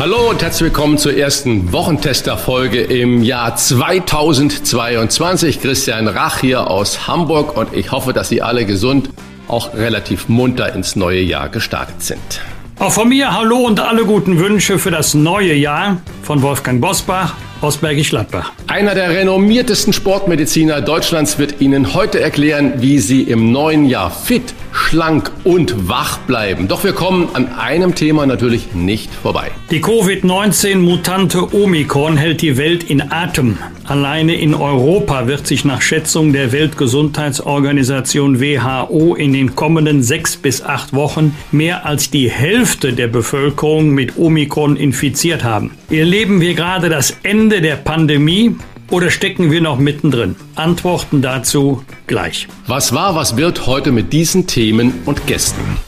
Hallo und herzlich willkommen zur ersten Wochentester-Folge im Jahr 2022. Christian Rach hier aus Hamburg und ich hoffe, dass Sie alle gesund, auch relativ munter ins neue Jahr gestartet sind. Auch von mir Hallo und alle guten Wünsche für das neue Jahr von Wolfgang Bosbach aus Bergisch Gladbach. Einer der renommiertesten Sportmediziner Deutschlands wird Ihnen heute erklären, wie Sie im neuen Jahr fit, schlank und wach bleiben. Doch wir kommen an einem Thema natürlich nicht vorbei. Die Covid-19-Mutante Omikron hält die Welt in Atem. Alleine in Europa wird sich nach Schätzung der Weltgesundheitsorganisation WHO in den kommenden sechs bis acht Wochen mehr als die Hälfte der Bevölkerung mit Omikron infiziert haben. Erleben wir gerade das Ende der Pandemie oder stecken wir noch mittendrin? Antworten dazu gleich. Was war, was wird heute mit diesen Themen und Gästen?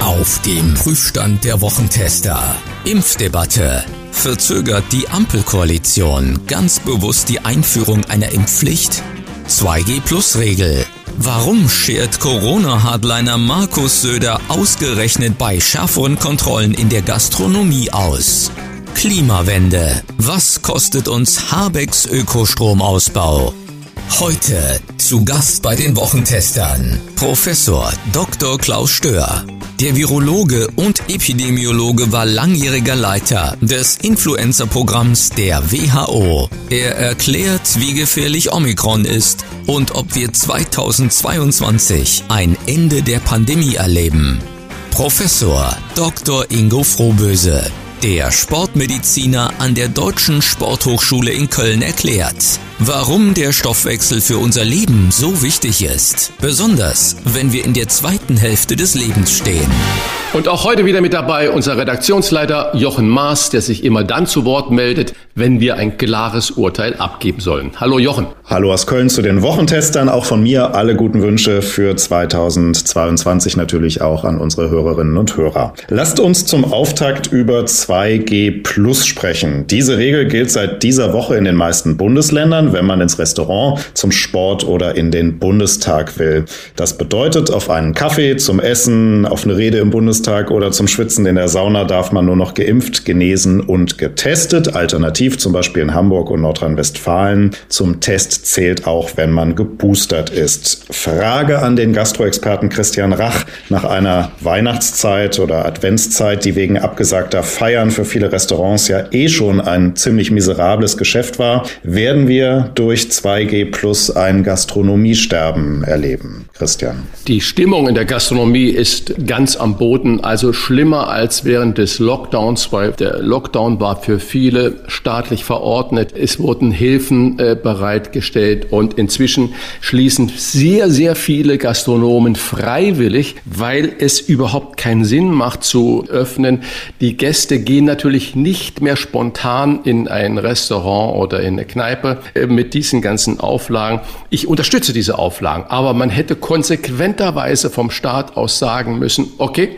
Auf dem Prüfstand der Wochentester. Impfdebatte. Verzögert die Ampelkoalition ganz bewusst die Einführung einer Impfpflicht? 2G-Plus-Regel. Warum schert Corona-Hardliner Markus Söder ausgerechnet bei schärferen Kontrollen in der Gastronomie aus? Klimawende. Was kostet uns Habecks Ökostromausbau? Heute zu Gast bei den Wochentestern Professor Dr. Klaus Stör. Der Virologe und Epidemiologe war langjähriger Leiter des Influenza-Programms der WHO. Er erklärt, wie gefährlich Omikron ist und ob wir 2022 ein Ende der Pandemie erleben. Professor Dr. Ingo Frohböse der Sportmediziner an der Deutschen Sporthochschule in Köln erklärt, warum der Stoffwechsel für unser Leben so wichtig ist. Besonders, wenn wir in der zweiten Hälfte des Lebens stehen. Und auch heute wieder mit dabei unser Redaktionsleiter Jochen Maas, der sich immer dann zu Wort meldet, wenn wir ein klares Urteil abgeben sollen. Hallo Jochen. Hallo aus Köln zu den Wochentestern. Auch von mir alle guten Wünsche für 2022 natürlich auch an unsere Hörerinnen und Hörer. Lasst uns zum Auftakt über 2G Plus sprechen. Diese Regel gilt seit dieser Woche in den meisten Bundesländern, wenn man ins Restaurant, zum Sport oder in den Bundestag will. Das bedeutet, auf einen Kaffee, zum Essen, auf eine Rede im Bundestag oder zum Schwitzen in der Sauna darf man nur noch geimpft, genesen und getestet. Alternativ zum Beispiel in Hamburg und Nordrhein-Westfalen. Zum Test zählt auch, wenn man geboostert ist. Frage an den Gastroexperten Christian Rach nach einer Weihnachtszeit oder Adventszeit, die wegen abgesagter Feiern für viele Restaurants ja eh schon ein ziemlich miserables Geschäft war, werden wir durch 2G Plus ein Gastronomiesterben erleben. Christian. Die Stimmung in der Gastronomie ist ganz am Boden, also schlimmer als während des Lockdowns, weil der Lockdown war für viele staatlich verordnet. Es wurden Hilfen äh, bereitgestellt und inzwischen schließen sehr, sehr viele Gastronomen freiwillig, weil es überhaupt keinen Sinn macht zu öffnen. Die Gäste gehen natürlich nicht mehr spontan in ein Restaurant oder in eine Kneipe äh, mit diesen ganzen Auflagen. Ich unterstütze diese Auflagen, aber man hätte konsequenterweise vom Staat aus sagen müssen, okay,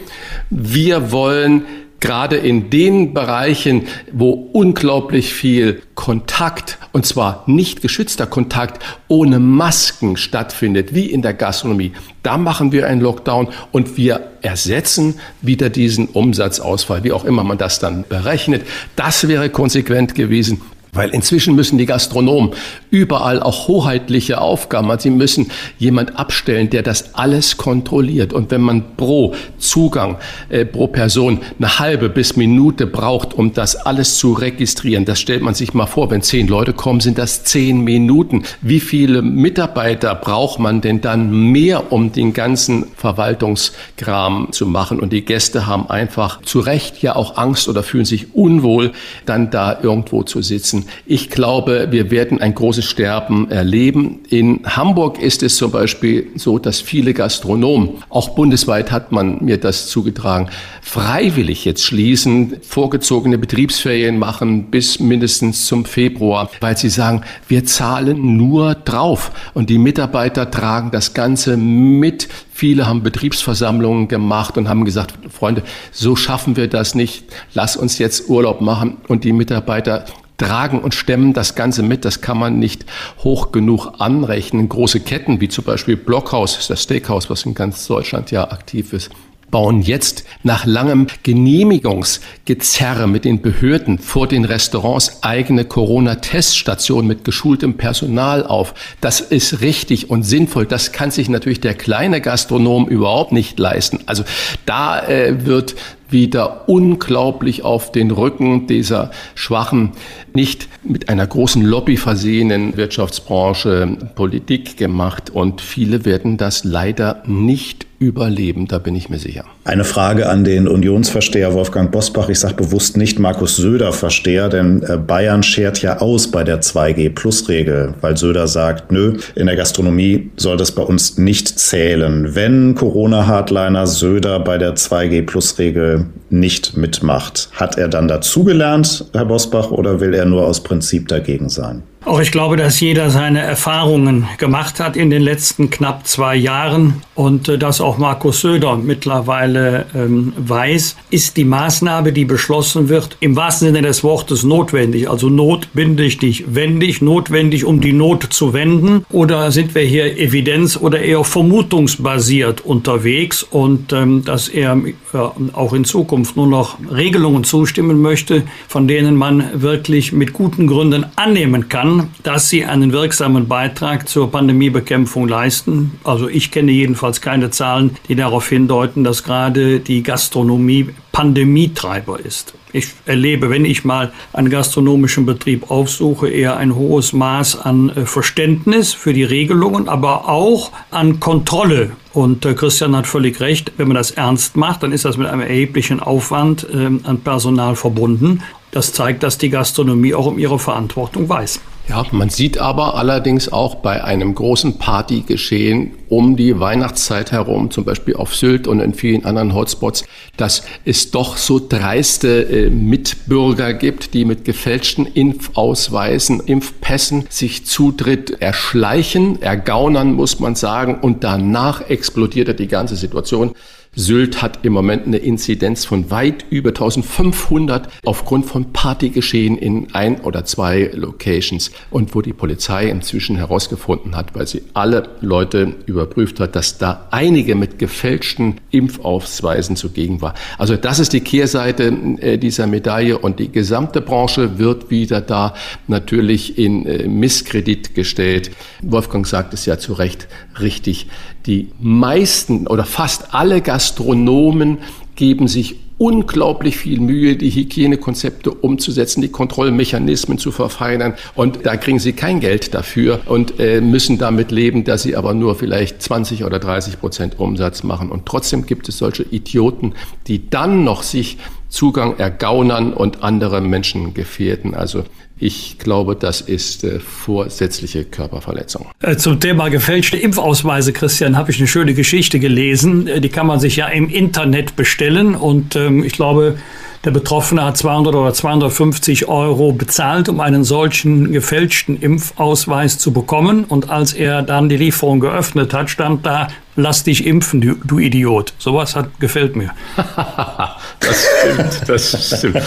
wir wollen gerade in den Bereichen, wo unglaublich viel Kontakt, und zwar nicht geschützter Kontakt, ohne Masken stattfindet, wie in der Gastronomie, da machen wir einen Lockdown und wir ersetzen wieder diesen Umsatzausfall, wie auch immer man das dann berechnet. Das wäre konsequent gewesen. Weil inzwischen müssen die Gastronomen überall auch hoheitliche Aufgaben, also sie müssen jemand abstellen, der das alles kontrolliert. Und wenn man pro Zugang, äh, pro Person eine halbe bis Minute braucht, um das alles zu registrieren, das stellt man sich mal vor, wenn zehn Leute kommen, sind das zehn Minuten. Wie viele Mitarbeiter braucht man denn dann mehr, um den ganzen Verwaltungskram zu machen? Und die Gäste haben einfach zu Recht ja auch Angst oder fühlen sich unwohl, dann da irgendwo zu sitzen. Ich glaube, wir werden ein großes Sterben erleben. In Hamburg ist es zum Beispiel so, dass viele Gastronomen, auch bundesweit hat man mir das zugetragen, freiwillig jetzt schließen, vorgezogene Betriebsferien machen bis mindestens zum Februar, weil sie sagen, wir zahlen nur drauf und die Mitarbeiter tragen das Ganze mit. Viele haben Betriebsversammlungen gemacht und haben gesagt, Freunde, so schaffen wir das nicht. Lass uns jetzt Urlaub machen und die Mitarbeiter tragen und stemmen das Ganze mit. Das kann man nicht hoch genug anrechnen. Große Ketten wie zum Beispiel Blockhaus, das Steakhouse, was in ganz Deutschland ja aktiv ist, bauen jetzt nach langem Genehmigungsgezerre mit den Behörden vor den Restaurants eigene Corona-Teststationen mit geschultem Personal auf. Das ist richtig und sinnvoll. Das kann sich natürlich der kleine Gastronom überhaupt nicht leisten. Also da äh, wird wieder unglaublich auf den Rücken dieser schwachen, nicht mit einer großen Lobby versehenen Wirtschaftsbranche Politik gemacht. Und viele werden das leider nicht überleben, da bin ich mir sicher. Eine Frage an den Unionsversteher Wolfgang Bosbach. Ich sage bewusst nicht Markus Söder Versteher, denn äh, Bayern schert ja aus bei der 2G-Plus-Regel, weil Söder sagt, nö, in der Gastronomie soll das bei uns nicht zählen. Wenn Corona-Hardliner Söder bei der 2G-Plus-Regel nicht mitmacht, hat er dann dazugelernt, Herr Bosbach, oder will er nur aus Prinzip dagegen sein? Auch ich glaube, dass jeder seine Erfahrungen gemacht hat in den letzten knapp zwei Jahren und äh, dass auch Markus Söder mittlerweile ähm, weiß, ist die Maßnahme, die beschlossen wird, im wahrsten Sinne des Wortes notwendig. Also notbindig, wendig, notwendig, um die Not zu wenden. Oder sind wir hier evidenz- oder eher vermutungsbasiert unterwegs und ähm, dass er äh, auch in Zukunft nur noch Regelungen zustimmen möchte, von denen man wirklich mit guten Gründen annehmen kann, dass sie einen wirksamen Beitrag zur Pandemiebekämpfung leisten. Also ich kenne jedenfalls keine Zahlen, die darauf hindeuten, dass gerade die Gastronomie Pandemietreiber ist. Ich erlebe, wenn ich mal einen gastronomischen Betrieb aufsuche, eher ein hohes Maß an äh, Verständnis für die Regelungen, aber auch an Kontrolle. Und äh, Christian hat völlig recht, wenn man das ernst macht, dann ist das mit einem erheblichen Aufwand ähm, an Personal verbunden. Das zeigt, dass die Gastronomie auch um ihre Verantwortung weiß. Ja, man sieht aber allerdings auch bei einem großen Partygeschehen um die Weihnachtszeit herum, zum Beispiel auf Sylt und in vielen anderen Hotspots, dass es doch so dreiste äh, Mitbürger gibt, die mit gefälschten Impfausweisen, Impfpässen sich Zutritt erschleichen, ergaunern, muss man sagen, und danach explodiert die ganze Situation. Sylt hat im Moment eine Inzidenz von weit über 1500 aufgrund von Partygeschehen in ein oder zwei Locations und wo die Polizei inzwischen herausgefunden hat, weil sie alle Leute überprüft hat, dass da einige mit gefälschten Impfausweisen zugegen war. Also das ist die Kehrseite äh, dieser Medaille und die gesamte Branche wird wieder da natürlich in äh, Misskredit gestellt. Wolfgang sagt es ja zu Recht richtig. Die meisten oder fast alle Gastronomen geben sich unglaublich viel Mühe, die Hygienekonzepte umzusetzen, die Kontrollmechanismen zu verfeinern. Und da kriegen sie kein Geld dafür und äh, müssen damit leben, dass sie aber nur vielleicht 20 oder 30 Prozent Umsatz machen. Und trotzdem gibt es solche Idioten, die dann noch sich Zugang ergaunern und andere Menschen gefährden. Also ich glaube, das ist äh, vorsätzliche Körperverletzung. Äh, zum Thema gefälschte Impfausweise, Christian, habe ich eine schöne Geschichte gelesen. Äh, die kann man sich ja im Internet bestellen und ähm, ich glaube, der Betroffene hat 200 oder 250 Euro bezahlt, um einen solchen gefälschten Impfausweis zu bekommen. Und als er dann die Lieferung geöffnet hat, stand da lass dich impfen, du, du Idiot. Sowas hat, gefällt mir. das stimmt, das stimmt.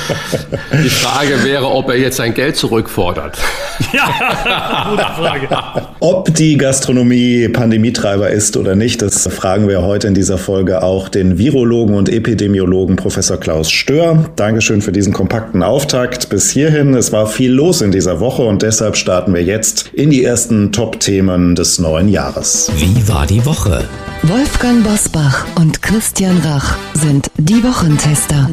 Die Frage wäre, ob er jetzt sein Geld zurückfordert. ja, gute Frage. Ob die Gastronomie Pandemietreiber ist oder nicht, das fragen wir heute in dieser Folge auch den Virologen und Epidemiologen Professor Klaus Stör. Dankeschön für diesen kompakten Auftakt bis hierhin. Es war viel los in dieser Woche und deshalb starten wir jetzt in die ersten Top-Themen des neuen Jahres. Wie war die Woche? Wolfgang Bosbach und Christian Rach sind die Wochentester.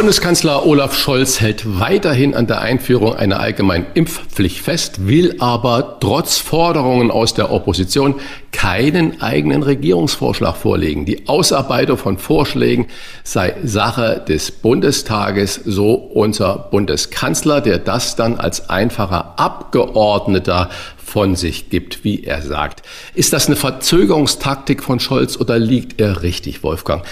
Bundeskanzler Olaf Scholz hält weiterhin an der Einführung einer allgemeinen Impfpflicht fest, will aber trotz Forderungen aus der Opposition keinen eigenen Regierungsvorschlag vorlegen. Die Ausarbeitung von Vorschlägen sei Sache des Bundestages, so unser Bundeskanzler, der das dann als einfacher Abgeordneter von sich gibt, wie er sagt. Ist das eine Verzögerungstaktik von Scholz oder liegt er richtig, Wolfgang?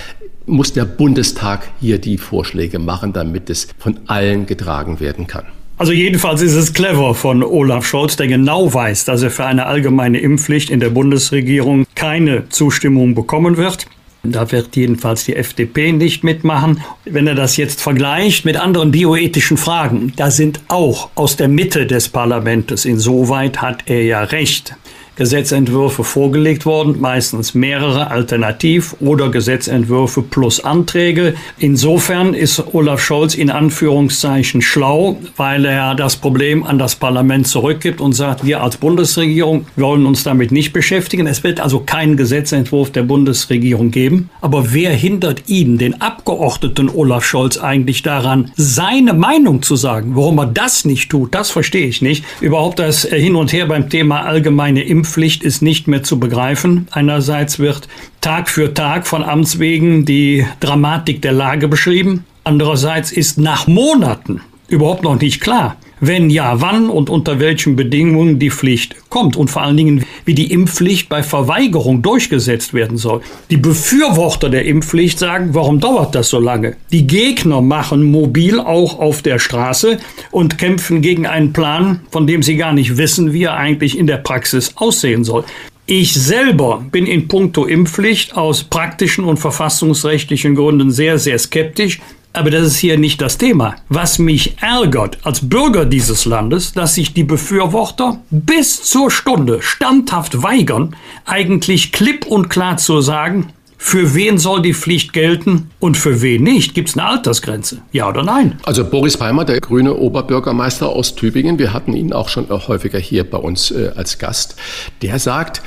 Muss der Bundestag hier die Vorschläge machen, damit es von allen getragen werden kann. Also jedenfalls ist es clever von Olaf Scholz, der genau weiß, dass er für eine allgemeine Impfpflicht in der Bundesregierung keine Zustimmung bekommen wird. Da wird jedenfalls die FDP nicht mitmachen. Wenn er das jetzt vergleicht mit anderen bioethischen Fragen, da sind auch aus der Mitte des Parlaments, insoweit hat er ja recht, Gesetzentwürfe vorgelegt worden, meistens mehrere Alternativ- oder Gesetzentwürfe plus Anträge. Insofern ist Olaf Scholz in Anführungszeichen schlau, weil er das Problem an das Parlament zurückgibt und sagt, wir als Bundesregierung wollen uns damit nicht beschäftigen. Es wird also keinen Gesetzentwurf der Bundesregierung geben. Aber wer hindert ihn, den Abgeordneten Olaf Scholz, eigentlich daran, seine Meinung zu sagen? Warum er das nicht tut, das verstehe ich nicht. Überhaupt das Hin und Her beim Thema allgemeine Impfung Impfpflicht ist nicht mehr zu begreifen. Einerseits wird Tag für Tag von Amts wegen die Dramatik der Lage beschrieben. Andererseits ist nach Monaten überhaupt noch nicht klar, wenn ja, wann und unter welchen Bedingungen die Pflicht kommt und vor allen Dingen, wie die Impfpflicht bei Verweigerung durchgesetzt werden soll. Die Befürworter der Impfpflicht sagen, warum dauert das so lange? Die Gegner machen mobil auch auf der Straße und kämpfen gegen einen Plan, von dem sie gar nicht wissen, wie er eigentlich in der Praxis aussehen soll. Ich selber bin in puncto Impfpflicht aus praktischen und verfassungsrechtlichen Gründen sehr, sehr skeptisch. Aber das ist hier nicht das Thema. Was mich ärgert als Bürger dieses Landes, dass sich die Befürworter bis zur Stunde standhaft weigern, eigentlich klipp und klar zu sagen, für wen soll die Pflicht gelten und für wen nicht? Gibt es eine Altersgrenze? Ja oder nein? Also Boris Palmer, der grüne Oberbürgermeister aus Tübingen, wir hatten ihn auch schon häufiger hier bei uns äh, als Gast, der sagt,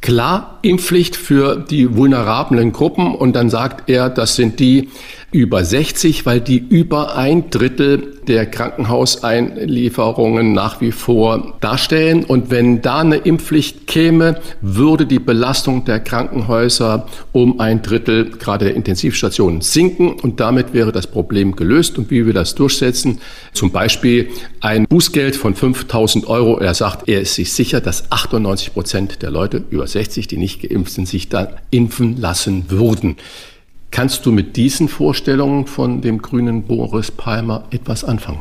klar, Impfpflicht für die vulnerablen Gruppen und dann sagt er, das sind die, über 60, weil die über ein Drittel der Krankenhauseinlieferungen nach wie vor darstellen. Und wenn da eine Impfpflicht käme, würde die Belastung der Krankenhäuser um ein Drittel gerade der Intensivstationen sinken und damit wäre das Problem gelöst. Und wie wir das durchsetzen, zum Beispiel ein Bußgeld von 5000 Euro. Er sagt, er ist sich sicher, dass 98 Prozent der Leute über 60, die nicht geimpft sind, sich da impfen lassen würden. Kannst du mit diesen Vorstellungen von dem grünen Boris Palmer etwas anfangen?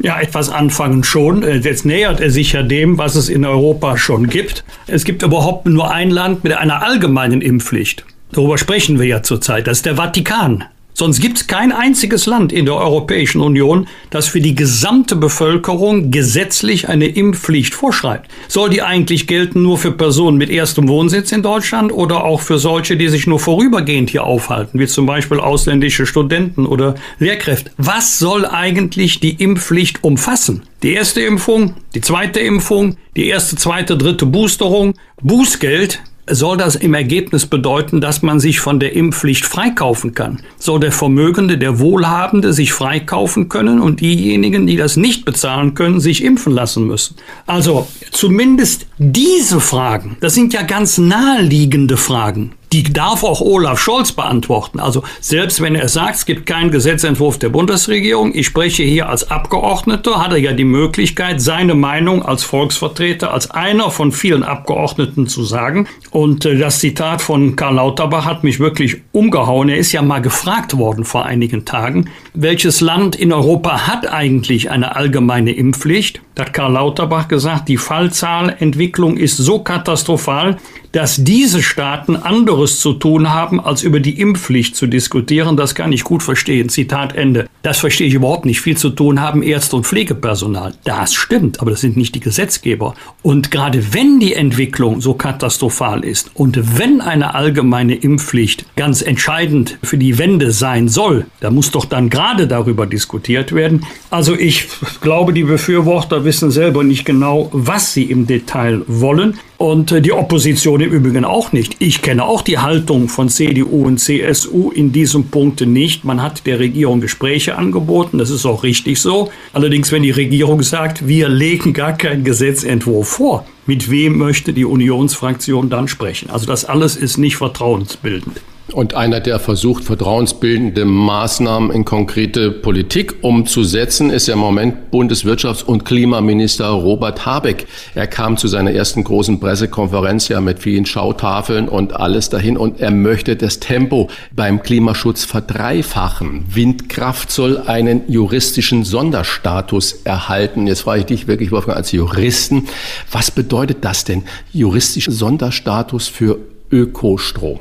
Ja, etwas anfangen schon. Äh, jetzt nähert er sich ja dem, was es in Europa schon gibt. Es gibt überhaupt nur ein Land mit einer allgemeinen Impfpflicht. Darüber sprechen wir ja zurzeit. Das ist der Vatikan. Sonst gibt es kein einziges Land in der Europäischen Union, das für die gesamte Bevölkerung gesetzlich eine Impfpflicht vorschreibt. Soll die eigentlich gelten nur für Personen mit erstem Wohnsitz in Deutschland oder auch für solche, die sich nur vorübergehend hier aufhalten, wie zum Beispiel ausländische Studenten oder Lehrkräfte? Was soll eigentlich die Impfpflicht umfassen? Die erste Impfung, die zweite Impfung, die erste, zweite, dritte Boosterung, Bußgeld, soll das im Ergebnis bedeuten, dass man sich von der Impfpflicht freikaufen kann? Soll der Vermögende, der Wohlhabende sich freikaufen können und diejenigen, die das nicht bezahlen können, sich impfen lassen müssen? Also zumindest diese Fragen, das sind ja ganz naheliegende Fragen, die darf auch Olaf Scholz beantworten. Also selbst wenn er sagt, es gibt keinen Gesetzentwurf der Bundesregierung, ich spreche hier als Abgeordneter, hat er ja die Möglichkeit, seine Meinung als Volksvertreter, als einer von vielen Abgeordneten zu sagen. Und äh, das Zitat von Karl Lauterbach hat mich wirklich umgehauen. Er ist ja mal gefragt worden vor einigen Tagen, welches Land in Europa hat eigentlich eine allgemeine Impfpflicht? Da hat Karl Lauterbach gesagt, die Fallzahlentwicklung ist so katastrophal, dass diese Staaten anderes zu tun haben, als über die Impfpflicht zu diskutieren, das kann ich gut verstehen. Zitat Ende. Das verstehe ich überhaupt nicht. Viel zu tun haben Ärzte und Pflegepersonal. Das stimmt, aber das sind nicht die Gesetzgeber. Und gerade wenn die Entwicklung so katastrophal ist und wenn eine allgemeine Impfpflicht ganz entscheidend für die Wende sein soll, da muss doch dann gerade darüber diskutiert werden. Also ich glaube, die Befürworter wissen selber nicht genau, was sie im Detail wollen. Und äh, die Opposition im Übrigen auch nicht. Ich kenne auch die Haltung von CDU und CSU in diesem Punkt nicht. Man hat der Regierung Gespräche angeboten, das ist auch richtig so. Allerdings, wenn die Regierung sagt, wir legen gar keinen Gesetzentwurf vor, mit wem möchte die Unionsfraktion dann sprechen? Also das alles ist nicht vertrauensbildend. Und einer, der versucht, vertrauensbildende Maßnahmen in konkrete Politik umzusetzen, ist ja im Moment Bundeswirtschafts- und Klimaminister Robert Habeck. Er kam zu seiner ersten großen Pressekonferenz ja mit vielen Schautafeln und alles dahin und er möchte das Tempo beim Klimaschutz verdreifachen. Windkraft soll einen juristischen Sonderstatus erhalten. Jetzt frage ich dich wirklich, Wolfgang, als Juristen, was bedeutet das denn? Juristischer Sonderstatus für Ökostrom?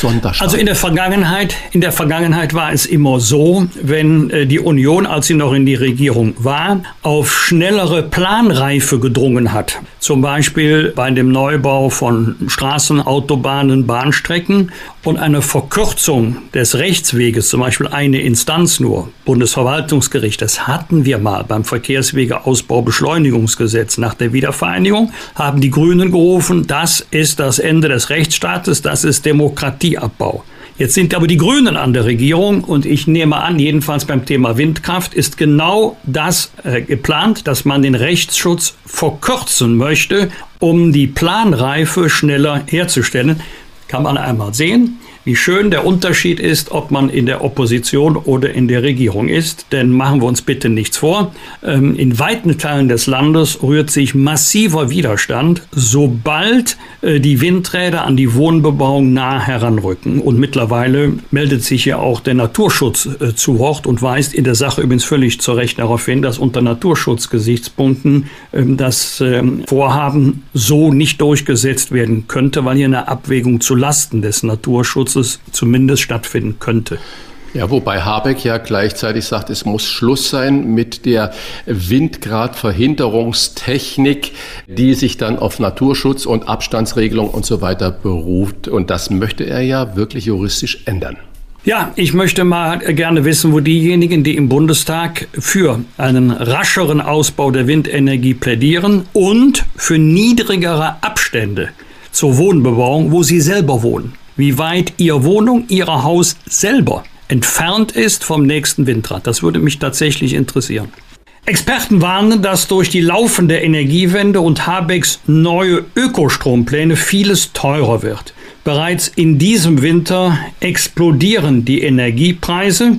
Sonderstaat. Also in der Vergangenheit, in der Vergangenheit war es immer so, wenn äh, die Union, als sie noch in die Regierung war, auf schnellere Planreife gedrungen hat. Zum Beispiel bei dem Neubau von Straßen, Autobahnen, Bahnstrecken und eine Verkürzung des Rechtsweges, zum Beispiel eine Instanz nur, Bundesverwaltungsgericht, das hatten wir mal beim Verkehrswegeausbaubeschleunigungsgesetz nach der Wiedervereinigung, haben die Grünen gerufen, das ist das Ende des Rechtsstaates, das ist Demokratieabbau. Jetzt sind aber die Grünen an der Regierung und ich nehme an, jedenfalls beim Thema Windkraft ist genau das äh, geplant, dass man den Rechtsschutz verkürzen möchte, um die Planreife schneller herzustellen. Kann man einmal sehen wie schön der Unterschied ist, ob man in der Opposition oder in der Regierung ist. Denn machen wir uns bitte nichts vor. Ähm, in weiten Teilen des Landes rührt sich massiver Widerstand, sobald die Windräder an die Wohnbebauung nah heranrücken. Und mittlerweile meldet sich ja auch der Naturschutz äh, zu Wort und weist in der Sache übrigens völlig zu Recht darauf hin, dass unter Naturschutzgesichtspunkten ähm, das ähm, Vorhaben so nicht durchgesetzt werden könnte, weil hier eine Abwägung zu Lasten des Naturschutzes es zumindest stattfinden könnte. Ja, wobei Habeck ja gleichzeitig sagt, es muss Schluss sein mit der Windgradverhinderungstechnik, die sich dann auf Naturschutz und Abstandsregelung und so weiter beruft. Und das möchte er ja wirklich juristisch ändern. Ja, ich möchte mal gerne wissen, wo diejenigen, die im Bundestag für einen rascheren Ausbau der Windenergie plädieren und für niedrigere Abstände zur Wohnbebauung, wo sie selber wohnen wie weit Ihre Wohnung, Ihr Haus selber entfernt ist vom nächsten Windrad. Das würde mich tatsächlich interessieren. Experten warnen, dass durch die laufende Energiewende und Habecks neue Ökostrompläne vieles teurer wird. Bereits in diesem Winter explodieren die Energiepreise.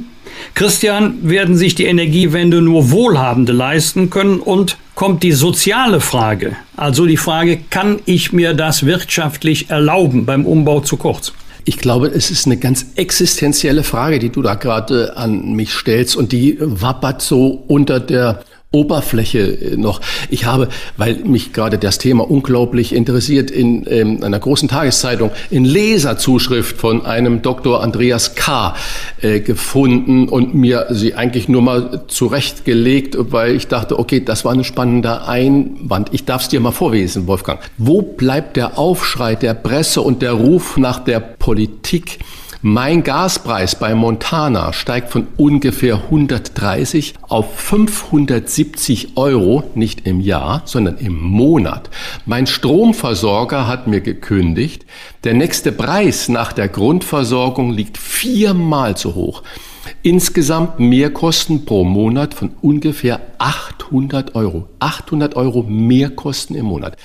Christian, werden sich die Energiewende nur Wohlhabende leisten können und kommt die soziale Frage, also die Frage, kann ich mir das wirtschaftlich erlauben beim Umbau zu kurz? Ich glaube, es ist eine ganz existenzielle Frage, die du da gerade an mich stellst und die wappert so unter der Oberfläche äh, noch. Ich habe, weil mich gerade das Thema unglaublich interessiert, in ähm, einer großen Tageszeitung in Leserzuschrift von einem Dr. Andreas K. Äh, gefunden und mir sie eigentlich nur mal zurechtgelegt, weil ich dachte, okay, das war ein spannender Einwand. Ich darf es dir mal vorlesen, Wolfgang. Wo bleibt der Aufschrei der Presse und der Ruf nach der Politik? Mein Gaspreis bei Montana steigt von ungefähr 130 auf 570 Euro, nicht im Jahr, sondern im Monat. Mein Stromversorger hat mir gekündigt, der nächste Preis nach der Grundversorgung liegt viermal so hoch. Insgesamt Mehrkosten pro Monat von ungefähr 800 Euro. 800 Euro Mehrkosten im Monat.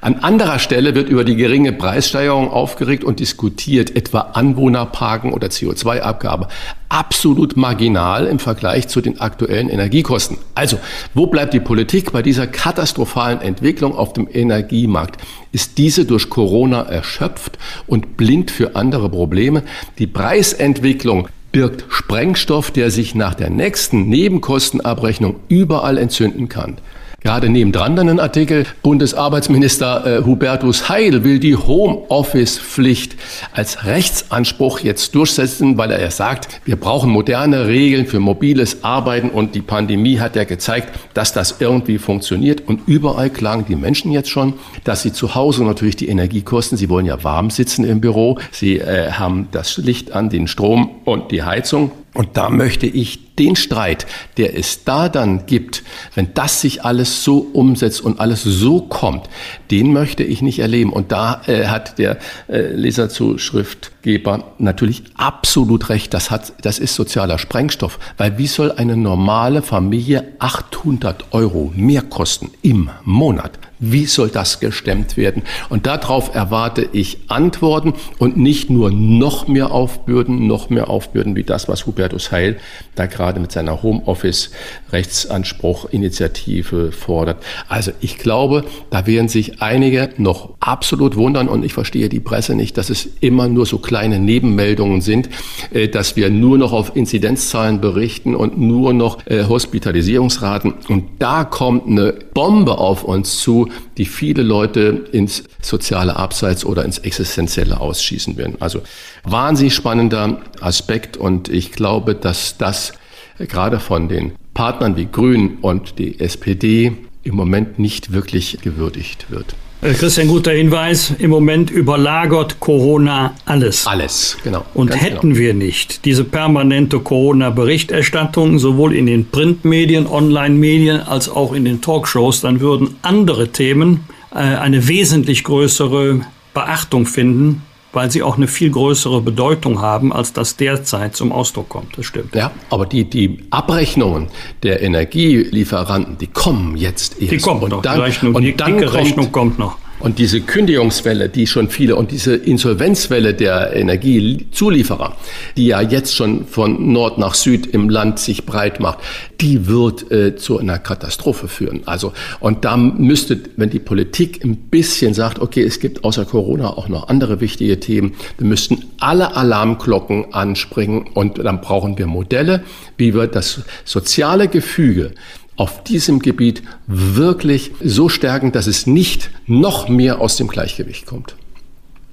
An anderer Stelle wird über die geringe Preissteigerung aufgeregt und diskutiert, etwa Anwohnerparken oder CO2-Abgabe. Absolut marginal im Vergleich zu den aktuellen Energiekosten. Also, wo bleibt die Politik bei dieser katastrophalen Entwicklung auf dem Energiemarkt? Ist diese durch Corona erschöpft und blind für andere Probleme? Die Preisentwicklung birgt Sprengstoff, der sich nach der nächsten Nebenkostenabrechnung überall entzünden kann. Gerade nebendran dann ein Artikel, Bundesarbeitsminister äh, Hubertus Heil will die Homeoffice-Pflicht als Rechtsanspruch jetzt durchsetzen, weil er ja sagt, wir brauchen moderne Regeln für mobiles Arbeiten und die Pandemie hat ja gezeigt, dass das irgendwie funktioniert. Und überall klagen die Menschen jetzt schon, dass sie zu Hause natürlich die Energiekosten, sie wollen ja warm sitzen im Büro, sie äh, haben das Licht an, den Strom und die Heizung Und da möchte ich den Streit, der es da dann gibt, wenn das sich alles so umsetzt und alles so kommt, den möchte ich nicht erleben. Und da äh, hat der äh, Leserzuschriftgeber natürlich absolut recht. Das hat, das ist sozialer Sprengstoff. Weil wie soll eine normale Familie 800 Euro mehr kosten im Monat? Wie soll das gestemmt werden? Und darauf erwarte ich Antworten und nicht nur noch mehr Aufbürden, noch mehr Aufbürden wie das, was Hubertus Heil da gerade mit seiner Homeoffice-Rechtsanspruch-Initiative fordert. Also ich glaube, da werden sich einige noch absolut wundern und ich verstehe die Presse nicht, dass es immer nur so kleine Nebenmeldungen sind, äh, dass wir nur noch auf Inzidenzzahlen berichten und nur noch äh, Hospitalisierungsraten. Und da kommt eine Bombe auf uns zu, die viele Leute ins soziale Abseits oder ins Existenzielle ausschießen werden. Also wahnsinnig spannender Aspekt und ich glaube, dass das gerade von den Partnern wie Grün und die SPD im Moment nicht wirklich gewürdigt wird. Äh, Christian, guter Hinweis. Im Moment überlagert Corona alles. Alles, genau. Und hätten genau. wir nicht diese permanente Corona-Berichterstattung, sowohl in den Printmedien, Online-Medien als auch in den Talkshows, dann würden andere Themen äh, eine wesentlich größere Beachtung finden weil sie auch eine viel größere Bedeutung haben, als das derzeit zum Ausdruck kommt. Das stimmt. Ja, aber die, die Abrechnungen der Energielieferanten, die kommen jetzt erst. Die kommen und noch. Dann, die Rechnung, und die dann kommt, Rechnung kommt noch. Und diese Kündigungswelle, die schon viele und diese Insolvenzwelle der Energiezulieferer, die ja jetzt schon von Nord nach Süd im Land sich breit macht, die wird äh, zu einer Katastrophe führen. Also, und da müsste, wenn die Politik ein bisschen sagt, okay, es gibt außer Corona auch noch andere wichtige Themen, dann müssten alle Alarmglocken anspringen und dann brauchen wir Modelle, wie wir das soziale Gefüge auf diesem Gebiet wirklich so stärken, dass es nicht noch mehr aus dem Gleichgewicht kommt.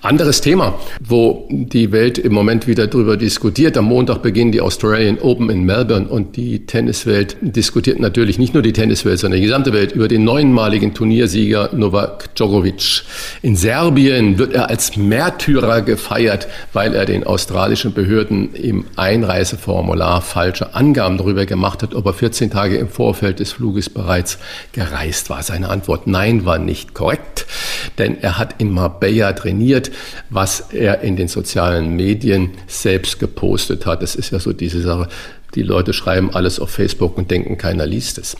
Anderes Thema, wo die Welt im Moment wieder drüber diskutiert. Am Montag beginnen die Australian Open in Melbourne und die Tenniswelt diskutiert natürlich nicht nur die Tenniswelt, sondern die gesamte Welt über den neunmaligen Turniersieger Novak Djokovic. In Serbien wird er als Märtyrer gefeiert, weil er den australischen Behörden im Einreiseformular falsche Angaben darüber gemacht hat, ob er 14 Tage im Vorfeld des Fluges bereits gereist war. Seine Antwort Nein war nicht korrekt, denn er hat in Marbella trainiert was er in den sozialen Medien selbst gepostet hat. Das ist ja so diese Sache. Die Leute schreiben alles auf Facebook und denken, keiner liest es.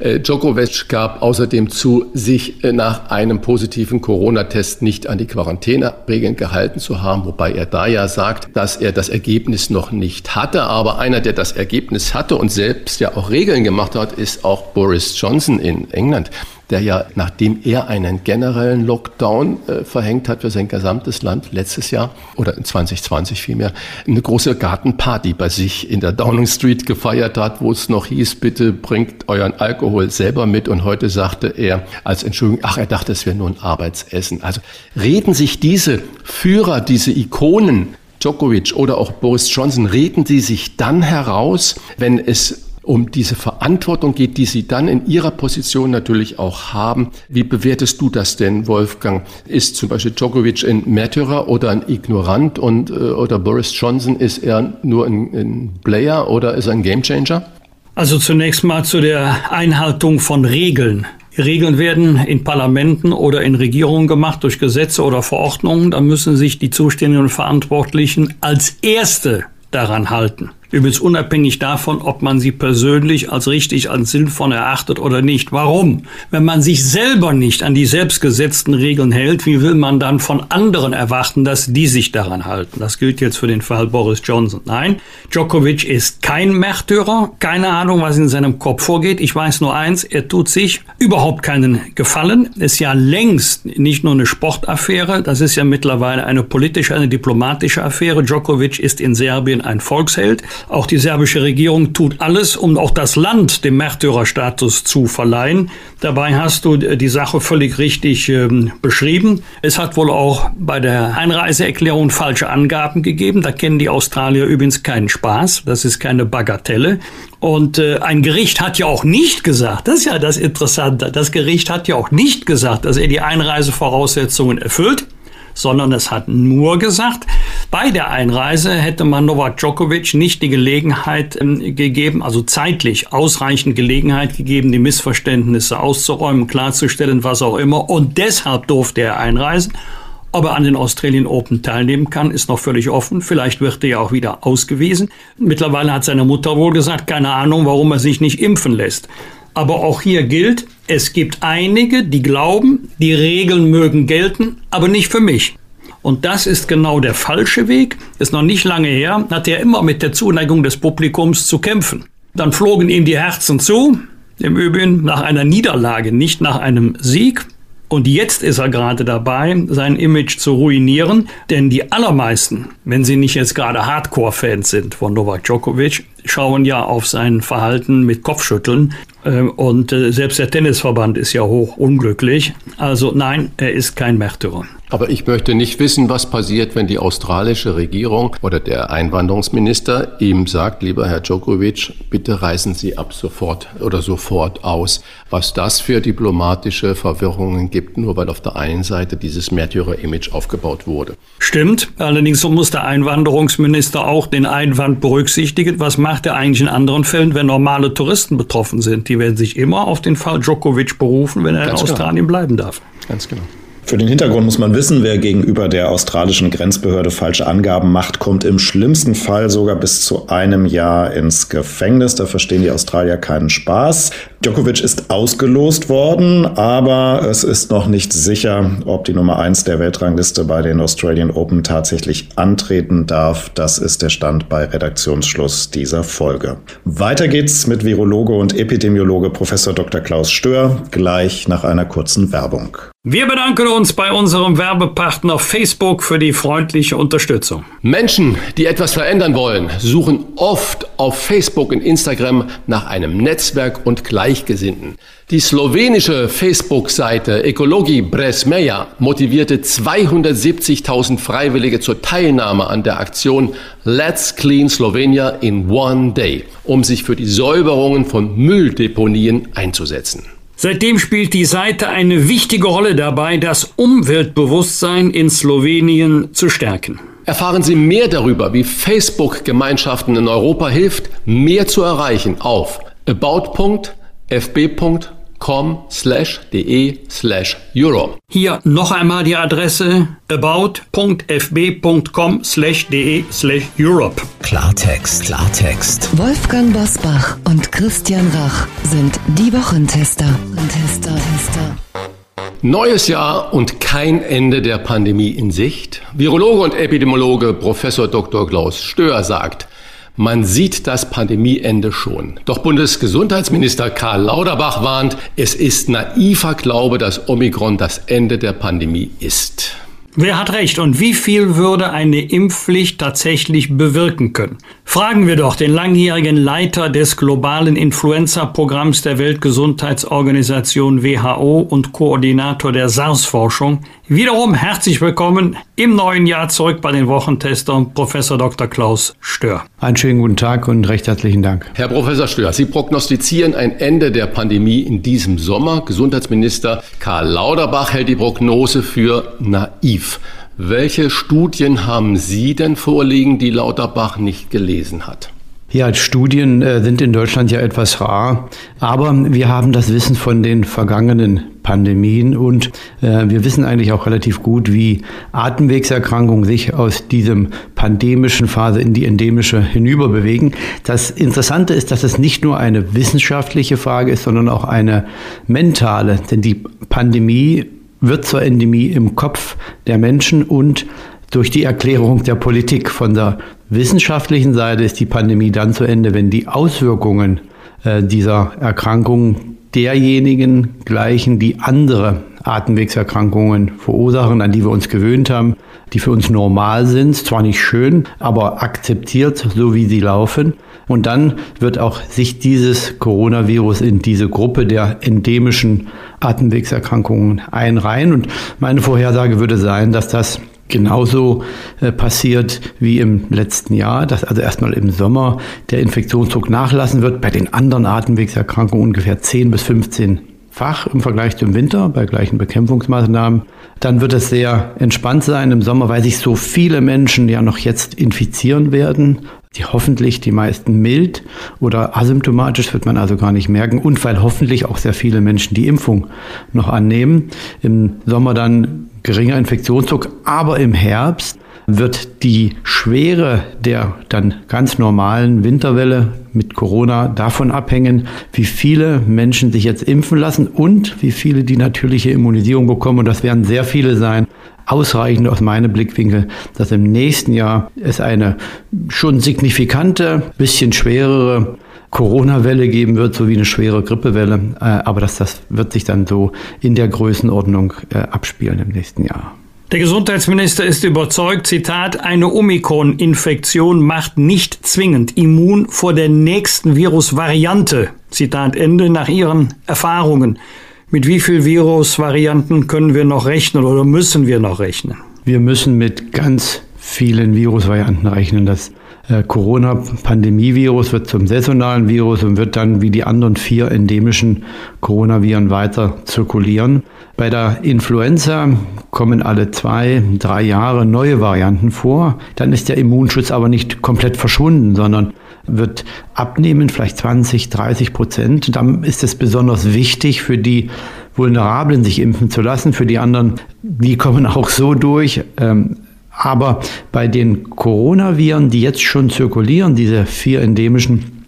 Äh, Djokovic gab außerdem zu, sich äh, nach einem positiven Corona-Test nicht an die Quarantäneregeln gehalten zu haben, wobei er da ja sagt, dass er das Ergebnis noch nicht hatte. Aber einer, der das Ergebnis hatte und selbst ja auch Regeln gemacht hat, ist auch Boris Johnson in England der ja, nachdem er einen generellen Lockdown äh, verhängt hat für sein gesamtes Land letztes Jahr oder in 2020 vielmehr, eine große Gartenparty bei sich in der Downing Street gefeiert hat, wo es noch hieß, bitte bringt euren Alkohol selber mit. Und heute sagte er als Entschuldigung, ach, er dachte, es wäre nur ein Arbeitsessen. Also reden sich diese Führer, diese Ikonen, Djokovic oder auch Boris Johnson, reden sie sich dann heraus, wenn es um diese Verantwortung geht, die Sie dann in Ihrer Position natürlich auch haben. Wie bewertest du das denn, Wolfgang? Ist zum Beispiel Djokovic ein Märtyrer oder ein Ignorant und, äh, oder Boris Johnson ist er nur ein, ein Player oder ist er ein Gamechanger? Also zunächst mal zu der Einhaltung von Regeln. Regeln werden in Parlamenten oder in Regierungen gemacht durch Gesetze oder Verordnungen. Da müssen sich die zuständigen und Verantwortlichen als Erste daran halten. Übrigens unabhängig davon, ob man sie persönlich als richtig, als sinnvoll erachtet oder nicht. Warum? Wenn man sich selber nicht an die selbstgesetzten Regeln hält, wie will man dann von anderen erwarten, dass die sich daran halten? Das gilt jetzt für den Fall Boris Johnson. Nein, Djokovic ist kein Märtyrer. Keine Ahnung, was in seinem Kopf vorgeht. Ich weiß nur eins, er tut sich überhaupt keinen Gefallen. Ist ja längst nicht nur eine Sportaffäre, das ist ja mittlerweile eine politische, eine diplomatische Affäre. Djokovic ist in Serbien ein Volksheld. Auch die serbische Regierung tut alles, um auch das Land dem Märtyrerstatus zu verleihen. Dabei hast du die Sache völlig richtig äh, beschrieben. Es hat wohl auch bei der Einreiseerklärung falsche Angaben gegeben. Da kennen die Australier übrigens keinen Spaß. Das ist keine Bagatelle. Und äh, ein Gericht hat ja auch nicht gesagt, das ist ja das Interessante, das Gericht hat ja auch nicht gesagt, dass er die Einreisevoraussetzungen erfüllt sondern es hat nur gesagt, Bei der Einreise hätte man Novak Djokovic nicht die Gelegenheit ähm, gegeben, also zeitlich ausreichend Gelegenheit gegeben, die Missverständnisse auszuräumen, klarzustellen, was auch immer. Und deshalb durfte er einreisen. Ob er an den Australian Open teilnehmen kann, ist noch völlig offen. Vielleicht wird er ja auch wieder ausgewiesen. Mittlerweile hat seine Mutter wohl gesagt, keine Ahnung, warum er sich nicht impfen lässt. Aber auch hier gilt, es gibt einige, die glauben, die Regeln mögen gelten, aber nicht für mich. Und das ist genau der falsche Weg. Ist noch nicht lange her, hatte er immer mit der Zuneigung des Publikums zu kämpfen. Dann flogen ihm die Herzen zu, im Übrigen nach einer Niederlage, nicht nach einem Sieg. Und jetzt ist er gerade dabei, sein Image zu ruinieren, denn die allermeisten, wenn sie nicht jetzt gerade Hardcore-Fans sind von Novak Djokovic, schauen ja auf sein Verhalten mit Kopfschütteln. Ähm, und äh, selbst der Tennisverband ist ja hoch unglücklich. Also nein, er ist kein Märtyrer. Aber ich möchte nicht wissen, was passiert, wenn die australische Regierung oder der Einwanderungsminister ihm sagt, lieber Herr Djokovic, bitte reisen Sie ab sofort oder sofort aus. Was das für diplomatische Verwirrungen gibt, nur weil auf der einen Seite dieses Märtyrer-Image aufgebaut wurde. Stimmt. Allerdings muss der Einwanderungsminister auch den Einwand berücksichtigen. Was macht er eigentlich in anderen Fällen, wenn normale Touristen betroffen sind? Die werden sich immer auf den Fall Djokovic berufen, wenn er Ganz in genau. Australien genau. bleiben darf. Ganz genau. Für den Hintergrund muss man wissen, wer gegenüber der australischen Grenzbehörde falsche Angaben macht, kommt im schlimmsten Fall sogar bis zu einem Jahr ins Gefängnis. Da verstehen die Australier keinen Spaß. Djokovic ist ausgelost worden, aber es ist noch nicht sicher, ob die Nummer eins der Weltrangliste bei den Australian Open tatsächlich antreten darf. Das ist der Stand bei Redaktionsschluss dieser Folge. Weiter geht's mit Virologe und Epidemiologe Professor Dr. Klaus Stör gleich nach einer kurzen Werbung. Wir bedanken uns bei unserem Werbepartner Facebook für die freundliche Unterstützung. Menschen, die etwas verändern wollen, suchen oft auf Facebook und Instagram nach einem Netzwerk und Gleichgesinnten. Die slowenische Facebook-Seite Ekologi Bresmeja motivierte 270.000 Freiwillige zur Teilnahme an der Aktion Let's Clean Slovenia in One Day, um sich für die Säuberungen von Mülldeponien einzusetzen. Seitdem spielt die Seite eine wichtige Rolle dabei, das Umweltbewusstsein in Slowenien zu stärken. Erfahren Sie mehr darüber, wie Facebook Gemeinschaften in Europa hilft, mehr zu erreichen auf about.fb.com com slash de slash euro. Hier noch einmal die Adresse about.fb.com slash de slash Europe. Klartext, Klartext. Wolfgang Bosbach und Christian Rach sind die Wochentester. Tester, Tester. Neues Jahr und kein Ende der Pandemie in Sicht. Virologe und Epidemiologe Professor Dr. Klaus Stör sagt, man sieht das Pandemieende schon. Doch Bundesgesundheitsminister Karl Lauterbach warnt, es ist naiver Glaube, dass Omikron das Ende der Pandemie ist. Wer hat recht und wie viel würde eine Impfpflicht tatsächlich bewirken können? Fragen wir doch den langjährigen Leiter des globalen Influenza-Programms der Weltgesundheitsorganisation WHO und Koordinator der SARS-Forschung. Wiederum herzlich willkommen im neuen Jahr zurück bei den Wochentestern, Professor Dr. Klaus Stör. Einen schönen guten Tag und recht herzlichen Dank. Herr Professor Stör, Sie prognostizieren ein Ende der Pandemie in diesem Sommer. Gesundheitsminister Karl Lauterbach hält die Prognose für naiv. Welche Studien haben Sie denn vorliegen, die Lauterbach nicht gelesen hat? Ja, Studien äh, sind in Deutschland ja etwas rar, aber wir haben das Wissen von den vergangenen Pandemien und äh, wir wissen eigentlich auch relativ gut, wie Atemwegserkrankungen sich aus diesem pandemischen Phase in die endemische hinüberbewegen. Das Interessante ist, dass es nicht nur eine wissenschaftliche Frage ist, sondern auch eine mentale, denn die Pandemie wird zur Endemie im Kopf der Menschen und durch die Erklärung der Politik. Von der wissenschaftlichen Seite ist die Pandemie dann zu Ende, wenn die Auswirkungen äh, dieser Erkrankung derjenigen gleichen, die andere Atemwegserkrankungen verursachen, an die wir uns gewöhnt haben, die für uns normal sind, zwar nicht schön, aber akzeptiert, so wie sie laufen. Und dann wird auch sich dieses Coronavirus in diese Gruppe der endemischen Atemwegserkrankungen einreihen. Und meine Vorhersage würde sein, dass das genauso äh, passiert wie im letzten Jahr, dass also erstmal im Sommer der Infektionsdruck nachlassen wird, bei den anderen Atemwegserkrankungen ungefähr 10 bis 15 Fach im Vergleich zum Winter bei gleichen Bekämpfungsmaßnahmen. Dann wird es sehr entspannt sein im Sommer, weil sich so viele Menschen ja noch jetzt infizieren werden. Die hoffentlich die meisten mild oder asymptomatisch wird man also gar nicht merken und weil hoffentlich auch sehr viele Menschen die Impfung noch annehmen. Im Sommer dann geringer Infektionsdruck, aber im Herbst wird die Schwere der dann ganz normalen Winterwelle mit Corona davon abhängen, wie viele Menschen sich jetzt impfen lassen und wie viele die natürliche Immunisierung bekommen. Und das werden sehr viele sein. Ausreichend aus meinem Blickwinkel, dass im nächsten Jahr es eine schon signifikante, bisschen schwerere Corona-Welle geben wird, sowie eine schwere Grippewelle. Äh, aber das, das wird sich dann so in der Größenordnung äh, abspielen im nächsten Jahr. Der Gesundheitsminister ist überzeugt, Zitat, eine Omikron-Infektion macht nicht zwingend immun vor der nächsten Virusvariante. Zitat Ende nach Ihren Erfahrungen. Mit wie vielen Virusvarianten können wir noch rechnen oder müssen wir noch rechnen? Wir müssen mit ganz vielen Virusvarianten rechnen. Das äh, Corona-Pandemie-Virus wird zum saisonalen Virus und wird dann wie die anderen vier endemischen Coronaviren weiter zirkulieren. Bei der Influenza kommen alle zwei, drei Jahre neue Varianten vor. Dann ist der Immunschutz aber nicht komplett verschwunden, sondern wird abnehmen, vielleicht 20, 30 Prozent. Dann ist es besonders wichtig für die Vulnerablen, sich impfen zu lassen. Für die anderen, die kommen auch so durch. Ähm, aber bei den Coronaviren, die jetzt schon zirkulieren, diese vier endemischen,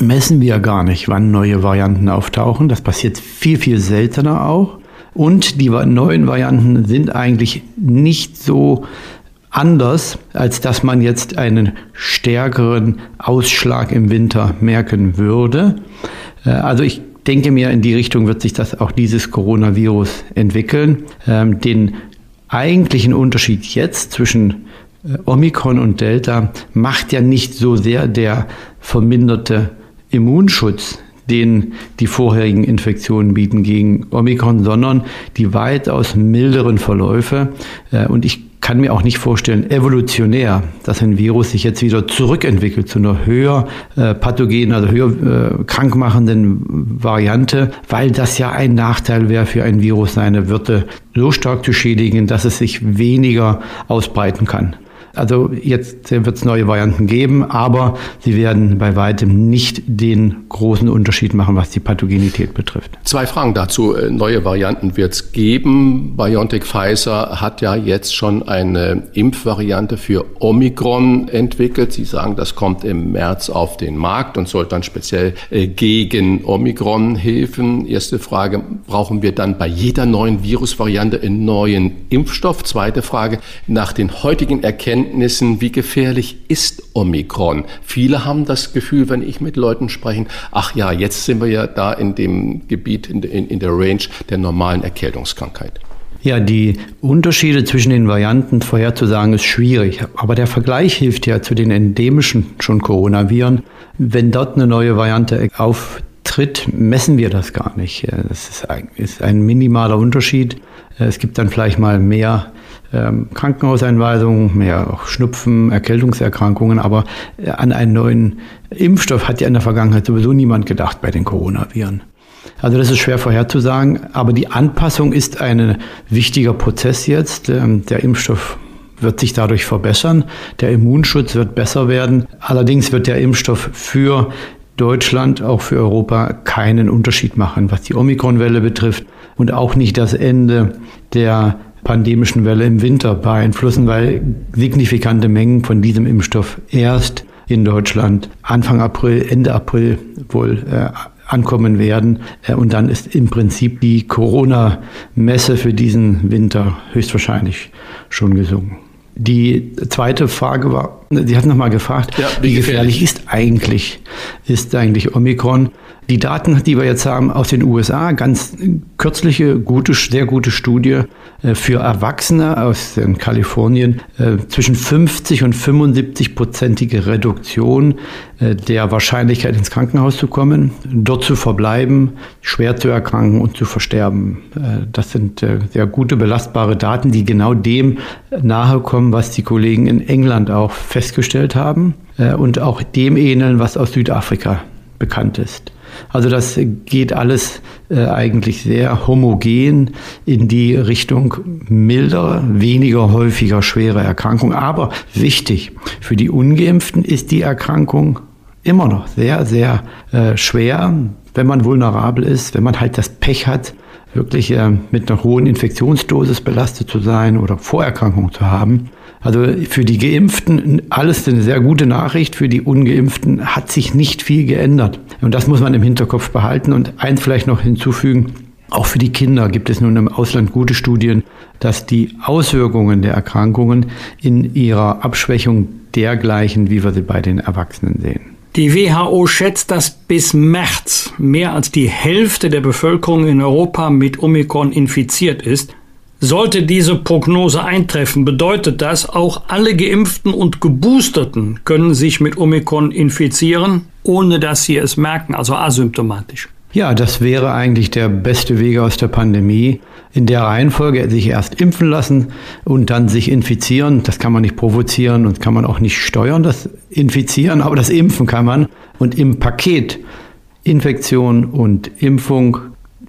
messen wir gar nicht, wann neue Varianten auftauchen. Das passiert viel, viel seltener auch. Und die neuen Varianten sind eigentlich nicht so anders, als dass man jetzt einen stärkeren Ausschlag im Winter merken würde. Äh, also ich denke mir, in die Richtung wird sich das auch dieses Coronavirus entwickeln. Ähm, den eigentlichen Unterschied jetzt zwischen äh, Omikron und Delta macht ja nicht so sehr der verminderte Immunschutz, den die vorherigen Infektionen bieten gegen Omikron, sondern die weitaus milderen Verläufe. Äh, und ich kann mir auch nicht vorstellen, evolutionär, dass ein Virus sich jetzt wieder zurückentwickelt zu einer höher äh, pathogenen, also höher äh, krankmachenden Variante, weil das ja ein Nachteil wäre für ein Virus, seine Wirte so stark zu schädigen, dass es sich weniger ausbreiten kann. Also jetzt wird es neue Varianten geben, aber sie werden bei weitem nicht den großen Unterschied machen, was die Pathogenität betrifft. Zwei Fragen dazu. Äh, neue Varianten wird es geben. BioNTech Pfizer hat ja jetzt schon eine Impfvariante für Omikron entwickelt. Sie sagen, das kommt im März auf den Markt und soll dann speziell äh, gegen Omikron helfen. Erste Frage, brauchen wir dann bei jeder neuen Virusvariante einen neuen Impfstoff? Zweite Frage, nach den heutigen Erkenntnissen Erkenntnissen, wie gefährlich ist Omikron. Viele haben das Gefühl, wenn ich mit Leuten spreche, ach ja, jetzt sind wir ja da in dem Gebiet, in, in, in der Range der normalen Erkältungskrankheit. Ja, die Unterschiede zwischen den Varianten vorherzusagen ist schwierig. Aber der Vergleich hilft ja zu den endemischen schon Coronaviren. Wenn dort eine neue Variante auftritt, messen wir das gar nicht. Das ist ein, ist ein minimaler Unterschied. Es gibt dann vielleicht mal mehr ähm, Krankenhauseinweisungen, mehr auch Schnupfen, Erkältungserkrankungen. Aber äh, an einen neuen Impfstoff hat ja in der Vergangenheit sowieso niemand gedacht bei den Coronaviren. Also das ist schwer vorherzusagen, aber die Anpassung ist ein wichtiger Prozess jetzt. Ähm, der Impfstoff wird sich dadurch verbessern, der Immunschutz wird besser werden. Allerdings wird der Impfstoff für Deutschland, auch für Europa keinen Unterschied machen, was die Omikronwelle betrifft und auch nicht das Ende der pandemischen Welle im Winter beeinflussen, weil signifikante Mengen von diesem Impfstoff erst in Deutschland Anfang April, Ende April wohl äh, ankommen werden. Äh, und dann ist im Prinzip die Corona-Messe für diesen Winter höchstwahrscheinlich schon gesungen. Die zweite Frage war, Sie hatten nochmal gefragt, ja, wie, gefährlich ist eigentlich, ist eigentlich Omikron? Die Daten, die wir jetzt haben aus den USA, ganz kürzliche, gute, sehr gute Studie äh, für Erwachsene aus Kalifornien, äh, zwischen 50 und 75 prozentige Reduktion äh, der Wahrscheinlichkeit ins Krankenhaus zu kommen, dort zu verbleiben, schwer zu erkranken und zu versterben. Das sind sehr gute, belastbare Daten, die genau dem nahe kommen, was die Kollegen in England auch festgestellt haben und auch dem ähneln, was aus Südafrika bekannt ist. Also das geht alles äh, eigentlich sehr homogen in die Richtung milder, weniger häufiger schwere Erkrankung. Aber wichtig, für die ungeimpften ist die Erkrankung immer noch sehr, sehr äh, schwer, wenn man vulnerabel ist, wenn man halt das Pech hat, wirklich äh, mit einer hohen Infektionsdosis belastet zu sein oder Vorerkrankungen zu haben. Also für die Geimpften alles eine sehr gute Nachricht, für die Ungeimpften hat sich nicht viel geändert. Und das muss man im Hinterkopf behalten und eins vielleicht noch hinzufügen. Auch für die Kinder gibt es nun im Ausland gute Studien, dass die Auswirkungen der Erkrankungen in ihrer Abschwächung dergleichen, wie wir sie bei den Erwachsenen sehen. Die WHO schätzt, dass bis März mehr als die Hälfte der Bevölkerung in Europa mit Omikron infiziert ist. Sollte diese Prognose eintreffen, bedeutet das, auch alle Geimpften und Geboosterten können sich mit Omikron infizieren, ohne dass sie es merken, also asymptomatisch. Ja, das wäre eigentlich der beste Weg aus der Pandemie. In der Reihenfolge sich erst impfen lassen und dann sich infizieren. Das kann man nicht provozieren und kann man auch nicht steuern, das Infizieren, aber das Impfen kann man. Und im Paket Infektion und Impfung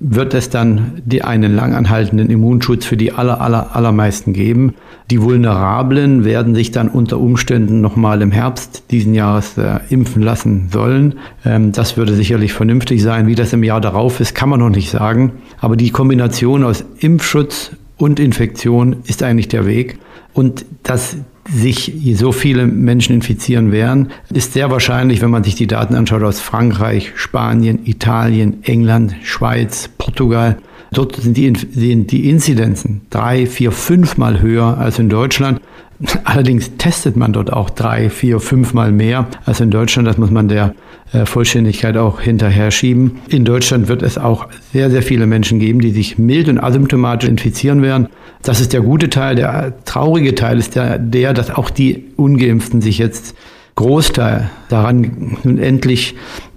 wird es dann die, einen langanhaltenden Immunschutz für die aller, aller, allermeisten geben. Die Vulnerablen werden sich dann unter Umständen nochmal im Herbst diesen Jahres äh, impfen lassen sollen. Ähm, das würde sicherlich vernünftig sein. Wie das im Jahr darauf ist, kann man noch nicht sagen. Aber die Kombination aus Impfschutz und Infektion ist eigentlich der Weg. Und das sich so viele Menschen infizieren werden, ist sehr wahrscheinlich, wenn man sich die Daten anschaut aus Frankreich, Spanien, Italien, England, Schweiz, Portugal. Dort sind die, sind die Inzidenzen drei, vier, fünfmal höher als in Deutschland. Allerdings testet man dort auch drei, vier, fünfmal mehr als in Deutschland. Das muss man der äh, Vollständigkeit auch hinterher schieben. In Deutschland wird es auch sehr, sehr viele Menschen geben, die sich mild und asymptomatisch infizieren werden. Das ist der gute Teil. Der traurige Teil ist der, der dass auch die Ungeimpften sich jetzt Großteil daran nun endlich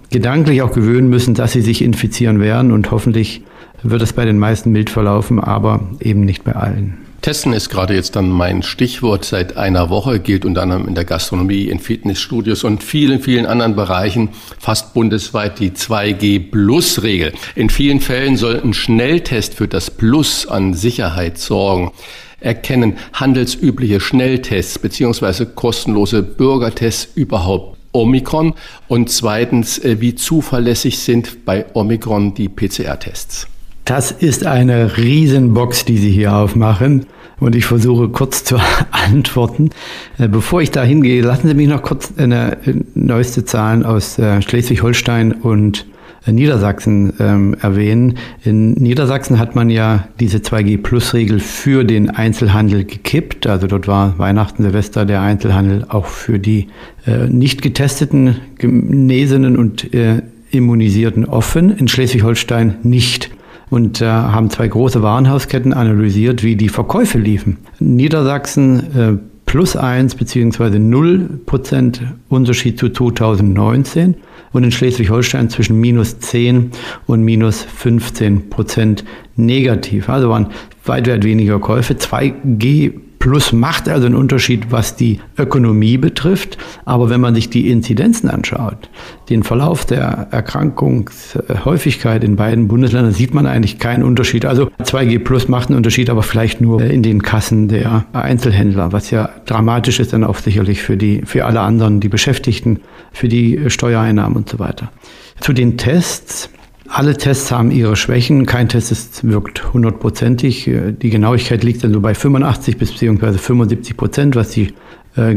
gedanklich auch gewöhnen müssen, dass sie sich infizieren werden und hoffentlich wird es bei den meisten mild verlaufen, aber eben nicht bei allen. Testen ist gerade jetzt dann mein Stichwort. Seit einer Woche gilt unter anderem in der Gastronomie, in Fitnessstudios und vielen, vielen anderen Bereichen fast bundesweit die 2G-Plus-Regel. In vielen Fällen soll ein Schnelltest für das Plus an Sicherheit sorgen erkennen handelsübliche Schnelltests beziehungsweise kostenlose Bürgertests überhaupt Omikron? Und zweitens, äh, wie zuverlässig sind bei Omikron die PCR-Tests? Das ist eine Riesenbox, die Sie hier aufmachen. Und ich versuche kurz zu antworten. Äh, bevor ich da hingehe, lassen Sie mich noch kurz eine äh, neueste Zahlen aus äh, Schleswig-Holstein und Niedersachsen ähm, erwähnen. In Niedersachsen hat man ja diese 2G-Plus-Regel für den Einzelhandel gekippt. Also dort war Weihnachten, Silvester der Einzelhandel auch für die äh, nicht getesteten, Genesenen und äh, Immunisierten offen. In Schleswig-Holstein nicht und äh, haben zwei große Warenhausketten analysiert, wie die Verkäufe liefen. Niedersachsen äh, plus eins beziehungsweise null Prozent Unterschied zu 2019 und in Schleswig-Holstein zwischen minus 10 und minus 15 Prozent negativ. Also waren weit, weit weniger Käufe. 2G Plus macht also einen Unterschied, was die Ökonomie betrifft. Aber wenn man sich die Inzidenzen anschaut, den Verlauf der Erkrankungshäufigkeit in beiden Bundesländern, sieht man eigentlich keinen Unterschied. Also 2G Plus macht einen Unterschied, aber vielleicht nur in den Kassen der Einzelhändler, was ja dramatisch ist dann auch sicherlich für die, für alle anderen, die Beschäftigten, für die Steuereinnahmen und so weiter. Zu den Tests. Alle Tests haben ihre Schwächen. Kein Test ist, wirkt hundertprozentig. Die Genauigkeit liegt dann so bei 85 bis beziehungsweise 75 Prozent, was die äh,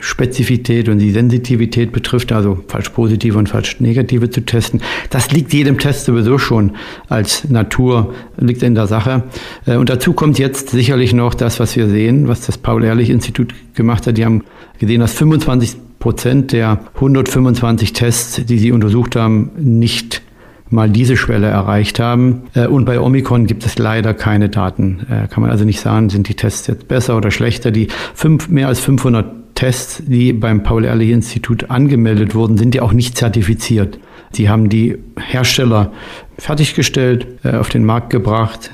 Spezifität und die Sensitivität betrifft, also falsch positive und falsch negative zu testen. Das liegt jedem Test sowieso schon als Natur, liegt in der Sache. Äh, und dazu kommt jetzt sicherlich noch das, was wir sehen, was das Paul-Ehrlich-Institut gemacht hat. Die haben gesehen, dass 25 Prozent der 125 Tests, die sie untersucht haben, nicht mal diese Schwelle erreicht haben. Äh, und bei Omikron gibt es leider keine Daten. Äh, kann man also nicht sagen, sind die Tests jetzt besser oder schlechter. Die fünf, mehr als 500 Tests, die beim Paul-Ehrlich-Institut angemeldet wurden, sind ja auch nicht zertifiziert. Sie haben die Hersteller fertiggestellt, äh, auf den Markt gebracht,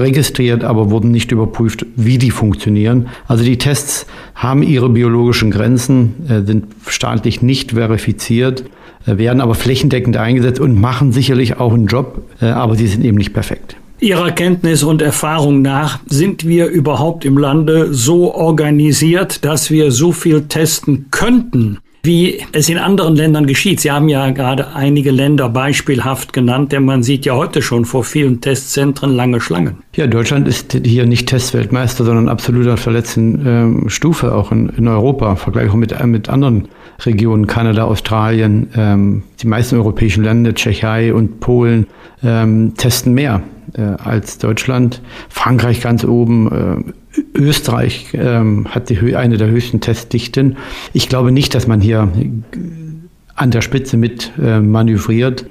registriert, aber wurden nicht überprüft, wie die funktionieren. Also die Tests haben ihre biologischen Grenzen, äh, sind staatlich nicht verifiziert, äh, werden aber flächendeckend eingesetzt und machen sicherlich auch einen Job, äh, aber sie sind eben nicht perfekt. Ihrer Kenntnis und Erfahrung nach, sind wir überhaupt im Lande so organisiert, dass wir so viel testen könnten? Wie es in anderen Ländern geschieht. Sie haben ja gerade einige Länder beispielhaft genannt, denn man sieht ja heute schon vor vielen Testzentren lange Schlangen. Ja, Deutschland ist hier nicht Testweltmeister, sondern absoluter verletzten ähm, Stufe auch in, in Europa, Vergleich mit, äh, mit anderen Regionen, Kanada, Australien, ähm, die meisten europäischen Länder, Tschechei und Polen ähm, testen mehr äh, als Deutschland. Frankreich ganz oben, äh, Österreich ähm, hat die, eine der höchsten Testdichten. Ich glaube nicht, dass man hier an der Spitze mit äh, manövriert.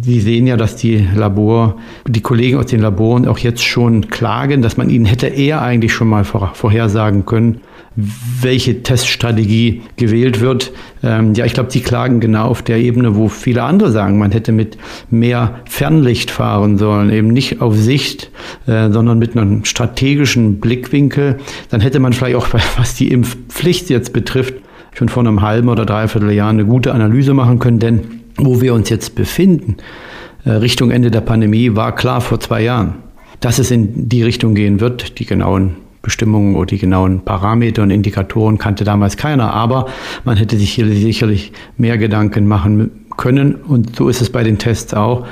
Sie sehen ja, dass die Labor, die Kollegen aus den Laboren auch jetzt schon klagen, dass man ihnen hätte eher eigentlich schon mal vorhersagen können, welche Teststrategie gewählt wird. Ähm, ja, ich glaube, die klagen genau auf der Ebene, wo viele andere sagen, man hätte mit mehr Fernlicht fahren sollen, eben nicht auf Sicht, äh, sondern mit einem strategischen Blickwinkel. Dann hätte man vielleicht auch, was die Impfpflicht jetzt betrifft, schon vor einem halben oder dreiviertel Jahr eine gute Analyse machen können, denn wo wir uns jetzt befinden, äh, Richtung Ende der Pandemie, war klar vor zwei Jahren, dass es in die Richtung gehen wird. Die genauen Bestimmungen oder die genauen Parameter und Indikatoren kannte damals keiner, aber man hätte sich hier sicherlich mehr Gedanken machen können und so ist es bei den Tests auch.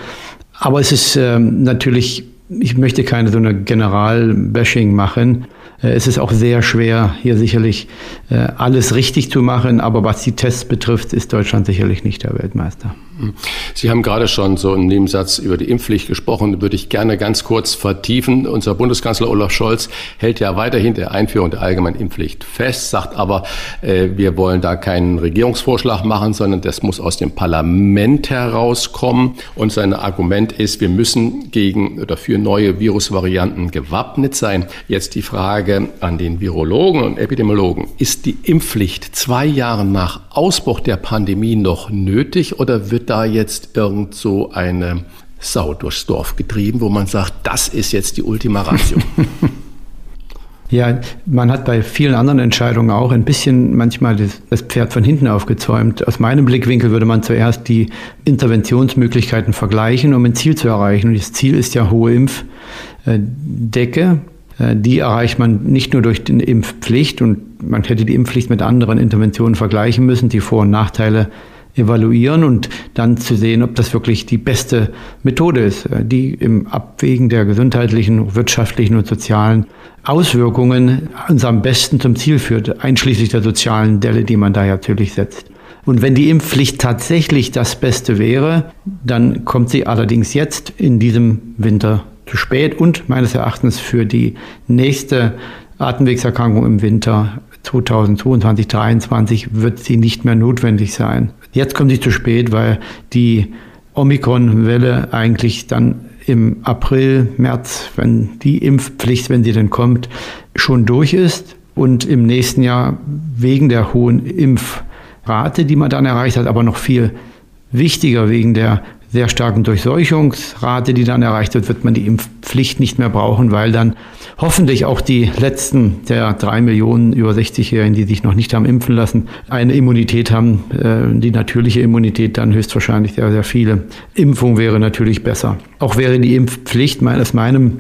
Aber es ist ähm, natürlich, ich möchte keine so eine General-Bashing machen. Äh, es ist auch sehr schwer, hier sicherlich äh, alles richtig zu machen, aber was die Tests betrifft, ist Deutschland sicherlich nicht der Weltmeister. Sie haben gerade schon so einen Nebensatz über die Impfpflicht gesprochen, würde ich gerne ganz kurz vertiefen. Unser Bundeskanzler Olaf Scholz hält ja weiterhin der Einführung der allgemeinen Impfpflicht fest, sagt aber, äh, wir wollen da keinen Regierungsvorschlag machen, sondern das muss aus dem Parlament herauskommen. Und sein Argument ist, wir müssen gegen oder für neue Virusvarianten gewappnet sein. Jetzt die Frage an den Virologen und Epidemiologen. Ist die Impfpflicht zwei Jahre nach Ausbruch der Pandemie noch nötig oder wird da jetzt irgend so eine Sau durchs Dorf getrieben, wo man sagt, das ist jetzt die Ultima Ratio? Ja, man hat bei vielen anderen Entscheidungen auch ein bisschen manchmal das, das, Pferd von hinten aufgezäumt. Aus meinem Blickwinkel würde man zuerst die Interventionsmöglichkeiten vergleichen, um ein Ziel zu erreichen. Und das Ziel ist ja hohe Impfdecke. Äh, die erreicht man nicht nur durch die Impfpflicht und man hätte die Impfpflicht mit anderen Interventionen vergleichen müssen, die Vor- und Nachteile evaluieren und dann zu sehen, ob das wirklich die beste Methode ist, äh, die im Abwägen der gesundheitlichen, wirtschaftlichen und sozialen Auswirkungen uns am besten zum Ziel führt, einschließlich der sozialen Delle, die man da natürlich setzt. Und wenn die Impfpflicht tatsächlich das Beste wäre, dann kommt sie allerdings jetzt in diesem Winter zu spät und meines Erachtens für die nächste Atemwegserkrankung im Winter 2022, 2023 wird sie nicht mehr notwendig sein. Jetzt kommt sie zu spät, weil die Omikron-Welle eigentlich dann im April, März, wenn die Impfpflicht, wenn sie denn kommt, schon durch ist und im nächsten Jahr wegen der hohen Impfrate, die man dann erreicht hat, aber noch viel wichtiger wegen der sehr starken Durchseuchungsrate, die dann erreicht wird, wird man die Impfpflicht nicht mehr brauchen, weil dann hoffentlich auch die letzten der drei Millionen über 60-Jährigen, die sich noch nicht haben impfen lassen, eine Immunität haben, äh, die natürliche Immunität dann höchstwahrscheinlich sehr, sehr viele. Impfung wäre natürlich besser. Auch wäre die Impfpflicht meines meinem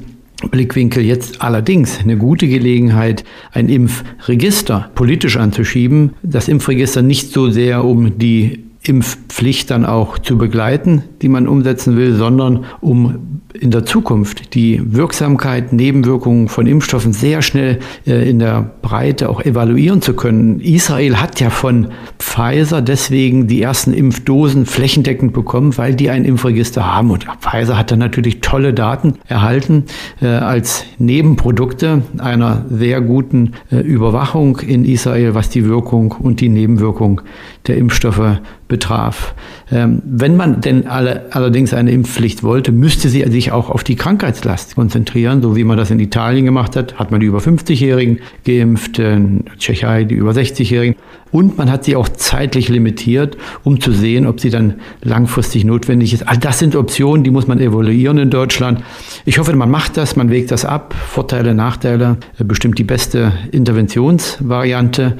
Blickwinkel jetzt allerdings eine gute Gelegenheit, ein Impfregister politisch anzuschieben. Das Impfregister nicht so sehr um die Impfpflicht dann auch zu begleiten, die man umsetzen will, sondern um in der Zukunft die Wirksamkeit, Nebenwirkungen von Impfstoffen sehr schnell äh, in der Breite auch evaluieren zu können. Israel hat ja von Pfizer deswegen die ersten Impfdosen flächendeckend bekommen, weil die ein Impfregister haben. Und Pfizer hat dann natürlich tolle Daten erhalten äh, als Nebenprodukte einer sehr guten äh, Überwachung in Israel, was die Wirkung und die Nebenwirkung der Impfstoffe betraf. Ähm, wenn man denn alle, allerdings eine Impfpflicht wollte, müsste sie sich auch auf die Krankheitslast konzentrieren, so wie man das in Italien gemacht hat. Hat man die über 50-Jährigen geimpft, in Tschechei die über 60-Jährigen. Und man hat sie auch zeitlich limitiert, um zu sehen, ob sie dann langfristig notwendig ist. All das sind Optionen, die muss man evaluieren in Deutschland. Ich hoffe, man macht das, man wägt das ab. Vorteile, Nachteile, bestimmt die beste Interventionsvariante.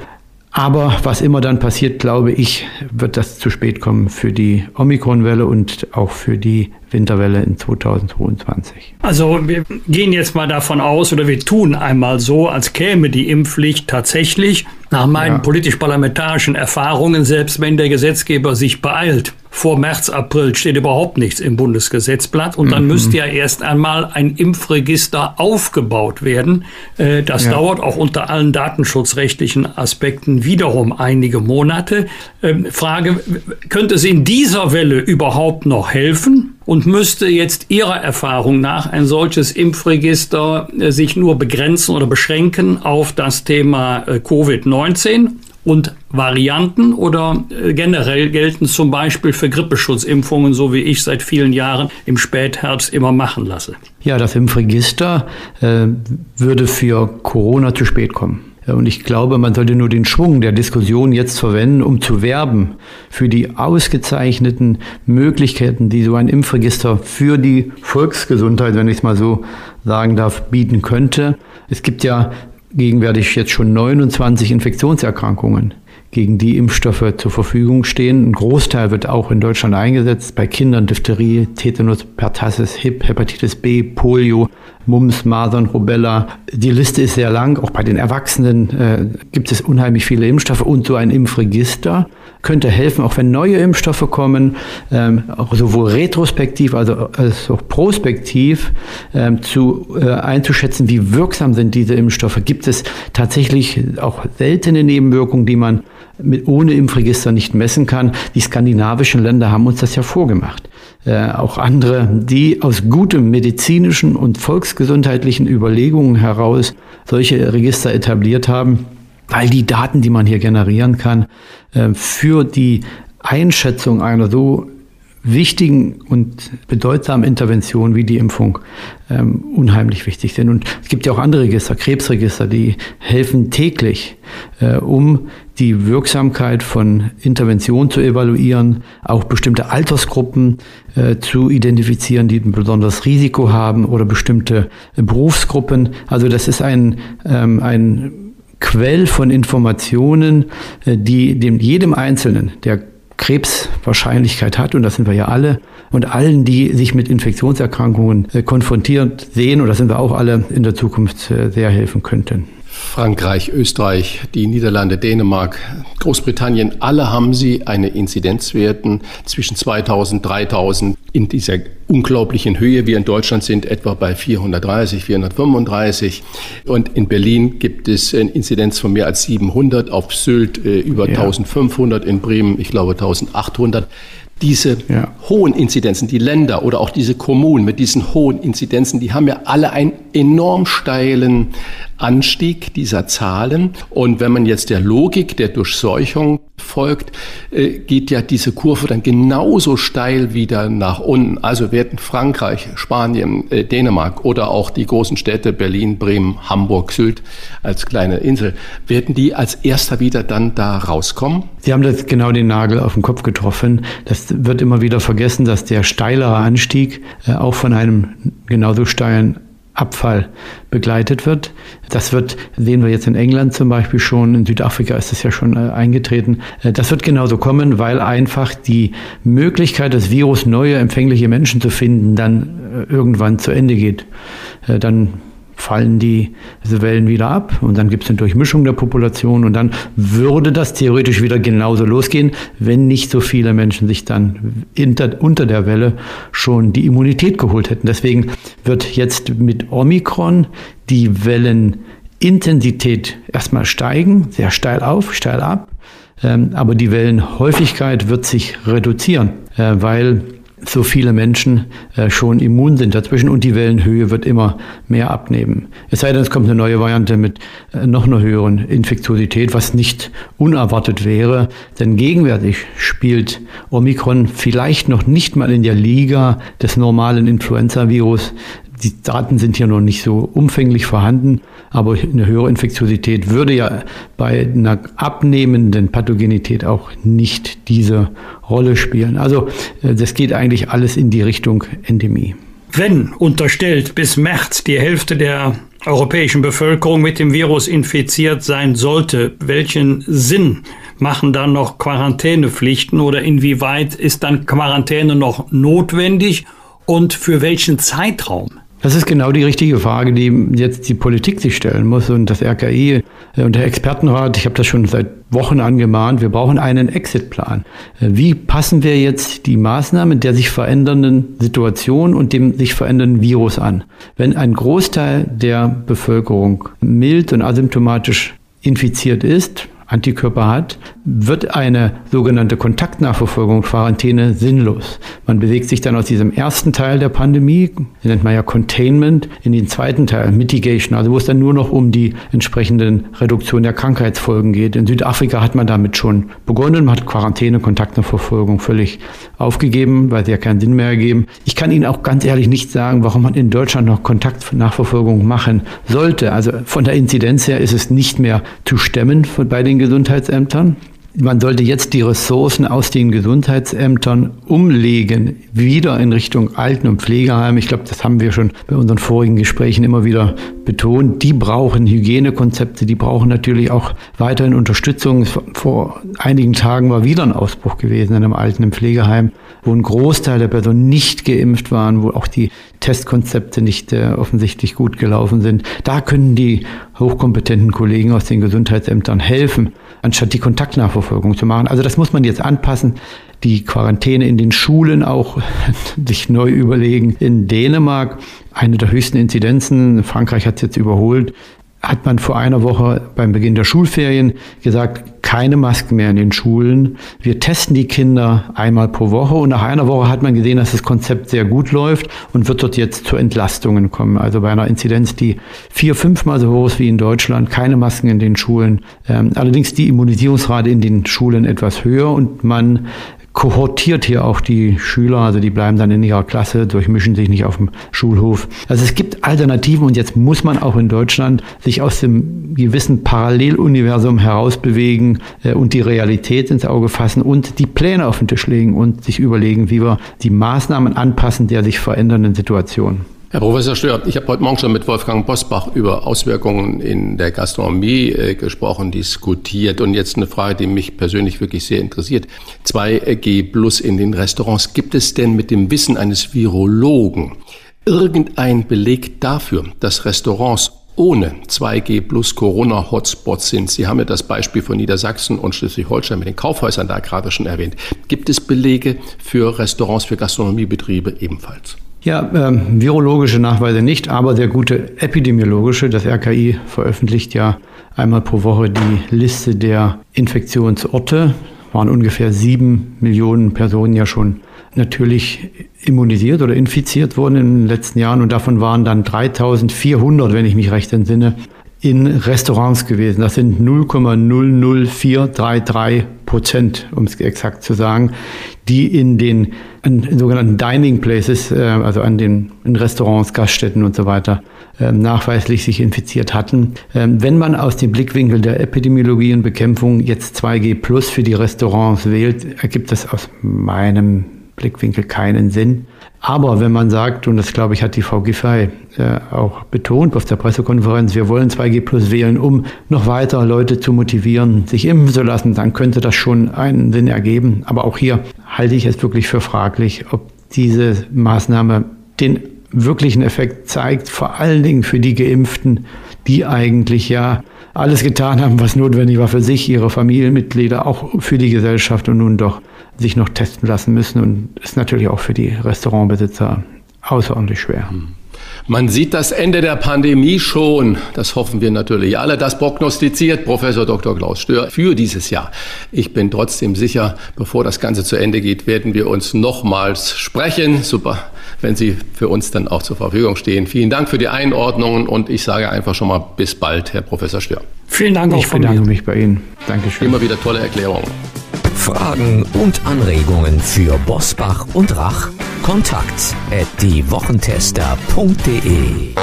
Aber was immer dann passiert, glaube ich, wird das zu spät kommen für die Omikron-Welle und auch für die Winterwelle in 2022. Also wir gehen jetzt mal davon aus oder wir tun einmal so, als käme die Impfpflicht tatsächlich nach meinen ja. politisch-parlamentarischen Erfahrungen, selbst wenn der Gesetzgeber sich beeilt. Vor März, April steht überhaupt nichts im Bundesgesetzblatt und dann mhm. müsste ja erst einmal ein Impfregister aufgebaut werden. Äh, das ja. dauert auch unter allen datenschutzrechtlichen Aspekten wiederum einige Monate. Ähm, Frage, könnte es in dieser Welle überhaupt noch helfen? Und müsste jetzt Ihrer Erfahrung nach ein solches Impfregister äh, sich nur begrenzen oder beschränken auf das Thema äh, Covid-19 und Varianten oder äh, generell gelten zum Beispiel für Grippeschutzimpfungen, so wie ich seit vielen Jahren im Spätherbst immer machen lasse? Ja, das Impfregister äh, würde für Corona zu spät kommen. Und ich glaube, man sollte nur den Schwung der Diskussion jetzt verwenden, um zu werben für die ausgezeichneten Möglichkeiten, die so ein Impfregister für die Volksgesundheit, wenn ich es mal so sagen darf, bieten könnte. Es gibt ja gegenwärtig jetzt schon 29 Infektionserkrankungen gegen die Impfstoffe zur Verfügung stehen. Ein Großteil wird auch in Deutschland eingesetzt, bei Kindern Diphtherie, Tetanus, Pertussis, Hip, Hepatitis B, Polio, Mumps, Masern, Rubella. Die Liste ist sehr lang. Auch bei den Erwachsenen äh, gibt es unheimlich viele Impfstoffe und so ein Impfregister könnte helfen, auch wenn neue Impfstoffe kommen, ähm, sowohl retrospektiv als auch prospektiv ähm, zu äh, einzuschätzen, wie wirksam sind diese Impfstoffe. Gibt es tatsächlich auch seltene Nebenwirkungen, die man mit, ohne Impfregister nicht messen kann? Die skandinavischen Länder haben uns das ja vorgemacht äh, auch andere, die aus gutem medizinischen und volksgesundheitlichen Überlegungen heraus solche Register etabliert haben, weil die Daten, die man hier generieren kann, äh, für die Einschätzung einer so wichtigen und bedeutsamen Interventionen wie die Impfung ähm, unheimlich wichtig sind. Und es gibt ja auch andere Register, Krebsregister, die helfen täglich, äh, um die Wirksamkeit von Interventionen zu evaluieren, auch bestimmte Altersgruppen äh, zu identifizieren, die ein besonderes Risiko haben oder bestimmte Berufsgruppen. Also das ist ein, ähm, ein Quell von Informationen, äh, die dem jedem Einzelnen, der Krebswahrscheinlichkeit hat, und das sind wir ja alle, und allen, die sich mit Infektionserkrankungen äh, konfrontiert sehen, und das sind wir auch alle in der Zukunft äh, sehr helfen könnten. Frankreich, Österreich, die Niederlande, Dänemark, Großbritannien, alle haben sie eine Inzidenzwerten zwischen 2000, 3000 in dieser unglaublichen Höhe. Wir in Deutschland sind etwa bei 430, 435. Und in Berlin gibt es eine Inzidenz von mehr als 700, auf Sylt äh, über ja. 1500, in Bremen, ich glaube, 1800 diese ja. hohen Inzidenzen, die Länder oder auch diese Kommunen mit diesen hohen Inzidenzen, die haben ja alle einen enorm steilen Anstieg dieser Zahlen. Und wenn man jetzt der Logik der Durchseuchung folgt, äh, geht ja diese Kurve dann genauso steil wieder nach unten. Also werden Frankreich, Spanien, äh, Dänemark oder auch die großen Städte Berlin, Bremen, Hamburg, Sylt als kleine Insel, werden die als erster wieder dann da rauskommen? Sie haben das genau den Nagel auf den Kopf getroffen. Das wird immer wieder vergessen, dass der steilere Anstieg äh, auch von einem genauso steilen Abfall begleitet wird. Das wird, sehen wir jetzt in England zum Beispiel schon, in Südafrika ist es ja schon äh, eingetreten. Äh, das wird genauso kommen, weil einfach die Möglichkeit, das Virus neue empfängliche Menschen zu finden, dann äh, irgendwann zu Ende geht. Äh, dann fallen die diese Wellen wieder ab und dann gibt es eine Durchmischung der Population und dann würde das theoretisch wieder genauso losgehen, wenn nicht so viele Menschen sich dann unter der Welle schon die Immunität geholt hätten. Deswegen wird jetzt mit Omikron die Wellenintensität erstmal steigen, sehr steil auf, steil ab, ähm, aber die Wellenhäufigkeit wird sich reduzieren, äh, weil so viele Menschen äh, schon immun sind dazwischen und die Wellenhöhe wird immer mehr abnehmen. Es sei denn, es kommt eine neue Variante mit äh, noch einer höheren Infektiosität, was nicht unerwartet wäre, denn gegenwärtig spielt Omikron vielleicht noch nicht mal in der Liga des normalen Influenza-Virus. Die Daten sind hier noch nicht so umfänglich vorhanden, aber eine höhere Infektiosität würde ja bei einer abnehmenden Pathogenität auch nicht diese Rolle spielen. Also äh, das geht eigentlich alles in die Richtung Endemie. Wenn unterstellt bis März die Hälfte der europäischen Bevölkerung mit dem Virus infiziert sein sollte, welchen Sinn machen dann noch Quarantänepflichten oder inwieweit ist dann Quarantäne noch notwendig und für welchen Zeitraum? Das ist genau die richtige Frage, die jetzt die Politik sich stellen muss und das RKI äh, und der Expertenrat. Ich habe das schon seit Wochen angemahnt. Wir brauchen einen Exitplan. Äh, wie passen wir jetzt die Maßnahmen der sich verändernden Situation und dem sich verändernden Virus an? Wenn ein Großteil der Bevölkerung mild und asymptomatisch infiziert ist, Antikörper hat, wird eine sogenannte Kontaktnachverfolgung, Quarantäne sinnlos. Man bewegt sich dann aus diesem ersten Teil der Pandemie, nennt man ja Containment, in den zweiten Teil, Mitigation, also wo es dann nur noch um die entsprechenden Reduktion der Krankheitsfolgen geht. In Südafrika hat man damit schon begonnen, man hat Quarantäne, Kontaktnachverfolgung völlig aufgegeben, weil sie ja keinen Sinn mehr ergeben. Ich kann Ihnen auch ganz ehrlich nicht sagen, warum man in Deutschland noch Kontaktnachverfolgung machen sollte. Also von der Inzidenz her ist es nicht mehr zu stemmen bei den Gesundheitsämtern. Man sollte jetzt die Ressourcen aus den Gesundheitsämtern umlegen, wieder in Richtung Alten- und Pflegeheim. Ich glaube, das haben wir schon bei unseren vorigen Gesprächen immer wieder betont. Die brauchen Hygienekonzepte, die brauchen natürlich auch weiterhin Unterstützung. Vor einigen Tagen war wieder ein Ausbruch gewesen in einem Alten- und Pflegeheim, wo ein Großteil der Personen nicht geimpft waren, wo auch die Testkonzepte nicht äh, offensichtlich gut gelaufen sind. Da können die hochkompetenten Kollegen aus den Gesundheitsämtern helfen anstatt die Kontaktnachverfolgung zu machen. Also das muss man jetzt anpassen. Die Quarantäne in den Schulen auch sich neu überlegen. In Dänemark eine der höchsten Inzidenzen, Frankreich hat es jetzt überholt, hat man vor einer Woche beim Beginn der Schulferien gesagt, keine Masken mehr in den Schulen. Wir testen die Kinder einmal pro Woche und nach einer Woche hat man gesehen, dass das Konzept sehr gut läuft und wird dort jetzt zu Entlastungen kommen. Also bei einer Inzidenz, die vier, fünfmal so hoch ist wie in Deutschland, keine Masken in den Schulen. Ähm, allerdings die Immunisierungsrate in den Schulen etwas höher und man kohortiert hier auch die Schüler, also die bleiben dann in ihrer Klasse, durchmischen sich nicht auf dem Schulhof. Also es gibt Alternativen und jetzt muss man auch in Deutschland sich aus dem gewissen Paralleluniversum herausbewegen äh, und die Realität ins Auge fassen und die Pläne auf den Tisch legen und sich überlegen, wie wir die Maßnahmen anpassen der sich verändernden Situation. Herr Professor Stör, ich habe heute Morgen schon mit Wolfgang Bosbach über Auswirkungen in der Gastronomie äh, gesprochen, diskutiert. Und jetzt eine Frage, die mich persönlich wirklich sehr interessiert. 2G plus in den Restaurants. Gibt es denn mit dem Wissen eines Virologen irgendein Beleg dafür, dass Restaurants ohne 2G plus Corona-Hotspots sind. Sie haben ja das Beispiel von Niedersachsen und Schleswig-Holstein mit den Kaufhäusern da gerade schon erwähnt. Gibt es Belege für Restaurants, für Gastronomiebetriebe ebenfalls? Ja, ähm, virologische Nachweise nicht, aber sehr gute epidemiologische. Das RKI veröffentlicht ja einmal pro Woche die Liste der Infektionsorte. Waren ungefähr sieben Millionen Personen ja schon natürlich immunisiert oder infiziert worden in den letzten Jahren und davon waren dann 3400, wenn ich mich recht entsinne, in Restaurants gewesen. Das sind 0,00433 Prozent, um es exakt zu sagen, die in den in sogenannten Dining Places, äh, also an den in Restaurants, Gaststätten und so weiter, äh, nachweislich sich infiziert hatten. Ähm, wenn man aus dem Blickwinkel der Epidemiologie und Bekämpfung jetzt 2G Plus für die Restaurants wählt, ergibt das aus meinem Blickwinkel keinen Sinn. Aber wenn man sagt, und das glaube ich hat die Frau Giffey äh, auch betont auf der Pressekonferenz, wir wollen 2G Plus wählen, um noch weiter Leute zu motivieren, sich impfen zu lassen, dann könnte das schon einen Sinn ergeben. Aber auch hier halte ich es wirklich für fraglich, ob diese Maßnahme den wirklichen Effekt zeigt, vor allen Dingen für die Geimpften, die eigentlich ja alles getan haben, was notwendig war für sich, ihre Familienmitglieder, auch für die Gesellschaft und nun doch sich noch testen lassen müssen und ist natürlich auch für die Restaurantbesitzer außerordentlich schwer. Hm. Man sieht das Ende der Pandemie schon. Das hoffen wir natürlich alle. Das prognostiziert Professor Dr. Klaus Stör für dieses Jahr. Ich bin trotzdem sicher, bevor das Ganze zu Ende geht, werden wir uns nochmals sprechen. Super, wenn Sie für uns dann auch zur Verfügung stehen. Vielen Dank für die Einordnungen und ich sage einfach schon mal bis bald, Herr Professor Stör. Vielen Dank auch ich von bedanke mir. mich bei Ihnen. Dankeschön. Immer wieder tolle Erklärungen. Fragen und Anregungen für Bosbach und Rach? Kontakt at diewochentester.de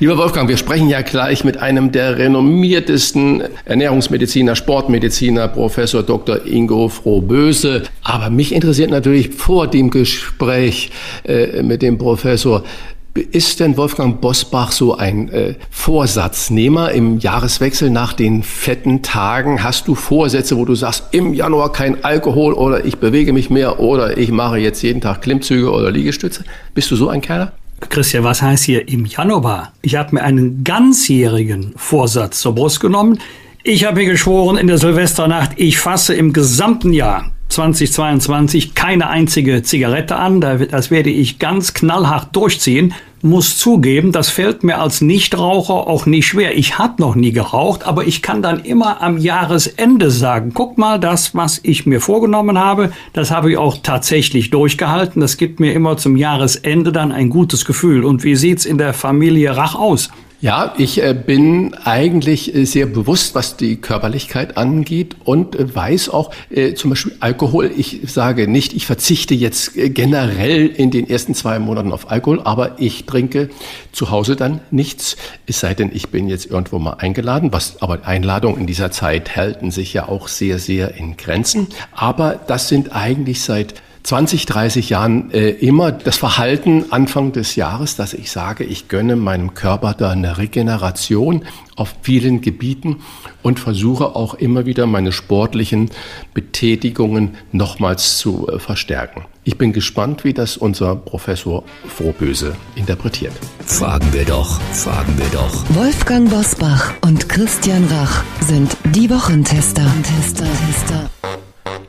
Lieber Wolfgang, wir sprechen ja gleich mit einem der renommiertesten Ernährungsmediziner, Sportmediziner, Professor Dr. Ingo Frohböse. Aber mich interessiert natürlich vor dem Gespräch äh, mit dem Professor, ist denn Wolfgang Bosbach so ein äh, Vorsatznehmer im Jahreswechsel nach den fetten Tagen? Hast du Vorsätze, wo du sagst, im Januar kein Alkohol oder ich bewege mich mehr oder ich mache jetzt jeden Tag Klimmzüge oder Liegestütze? Bist du so ein Kerl? Christian, was heißt hier im Januar? Ich habe mir einen ganzjährigen Vorsatz zur Brust genommen. Ich habe mir geschworen in der Silvesternacht, ich fasse im gesamten Jahr 2022 keine einzige Zigarette an. Das werde ich ganz knallhart durchziehen. Muss zugeben, das fällt mir als Nichtraucher auch nicht schwer. Ich habe noch nie geraucht, aber ich kann dann immer am Jahresende sagen, guck mal, das, was ich mir vorgenommen habe, das habe ich auch tatsächlich durchgehalten. Das gibt mir immer zum Jahresende dann ein gutes Gefühl. Und wie sieht's in der Familie Rach aus? Ja, ich äh, bin eigentlich äh, sehr bewusst, was die Körperlichkeit angeht und äh, weiß auch zum Beispiel Alkohol. Ich sage nicht, ich verzichte jetzt generell in den ersten zwei Monaten auf Alkohol, aber ich trinke zu Hause dann nichts, es sei denn, ich bin jetzt irgendwo mal eingeladen, was aber Einladungen in dieser Zeit halten sich ja auch sehr, sehr in Grenzen. Aber das sind eigentlich seit 20, 30 Jahren äh, immer das Verhalten Anfang des Jahres, dass ich sage, ich gönne meinem Körper da eine Regeneration auf vielen Gebieten und versuche auch immer wieder meine sportlichen Betätigungen nochmals zu äh, verstärken. Ich bin gespannt, wie das unser Professor Frohböse interpretiert. Fragen wir doch, fragen wir doch. Wolfgang Bosbach und Christian Rach sind die Wochentester. Tester, Tester.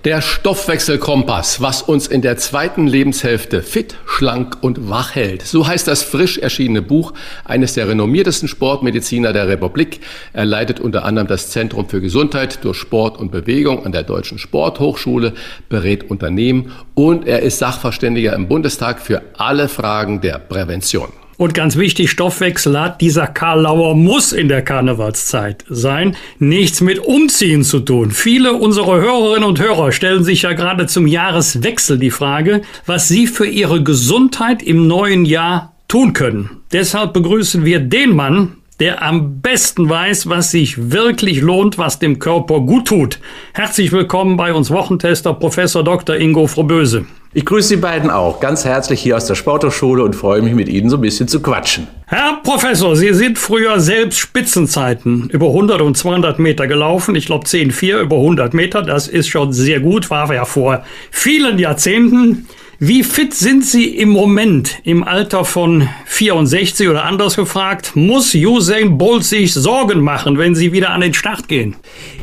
Der Stoffwechselkompass, was uns in der zweiten Lebenshälfte fit, schlank und wach hält. So heißt das frisch erschienene Buch eines der renommiertesten Sportmediziner der Republik. Er leitet unter anderem das Zentrum für Gesundheit durch Sport und Bewegung an der Deutschen Sporthochschule, berät Unternehmen und er ist Sachverständiger im Bundestag für alle Fragen der Prävention. Und ganz wichtig, Stoffwechsel hat dieser Karl Lauer muss in der Karnevalszeit sein, nichts mit Umziehen zu tun. Viele unserer Hörerinnen und Hörer stellen sich ja gerade zum Jahreswechsel die Frage, was sie für ihre Gesundheit im neuen Jahr tun können. Deshalb begrüßen wir den Mann, der am besten weiß, was sich wirklich lohnt, was dem Körper gut tut. Herzlich willkommen bei uns Wochentester Professor Dr. Ingo Froböse. Ich grüße Sie beiden auch ganz herzlich hier aus der Sporthochschule und freue mich mit Ihnen so ein bisschen zu quatschen. Herr Professor, Sie sind früher selbst Spitzenzeiten über 100 und 200 Meter gelaufen. Ich glaube 10,4 über 100 Meter. Das ist schon sehr gut, war ja vor vielen Jahrzehnten. Wie fit sind Sie im Moment im Alter von 64 oder anders gefragt? Muss Usain Bolt sich Sorgen machen, wenn Sie wieder an den Start gehen?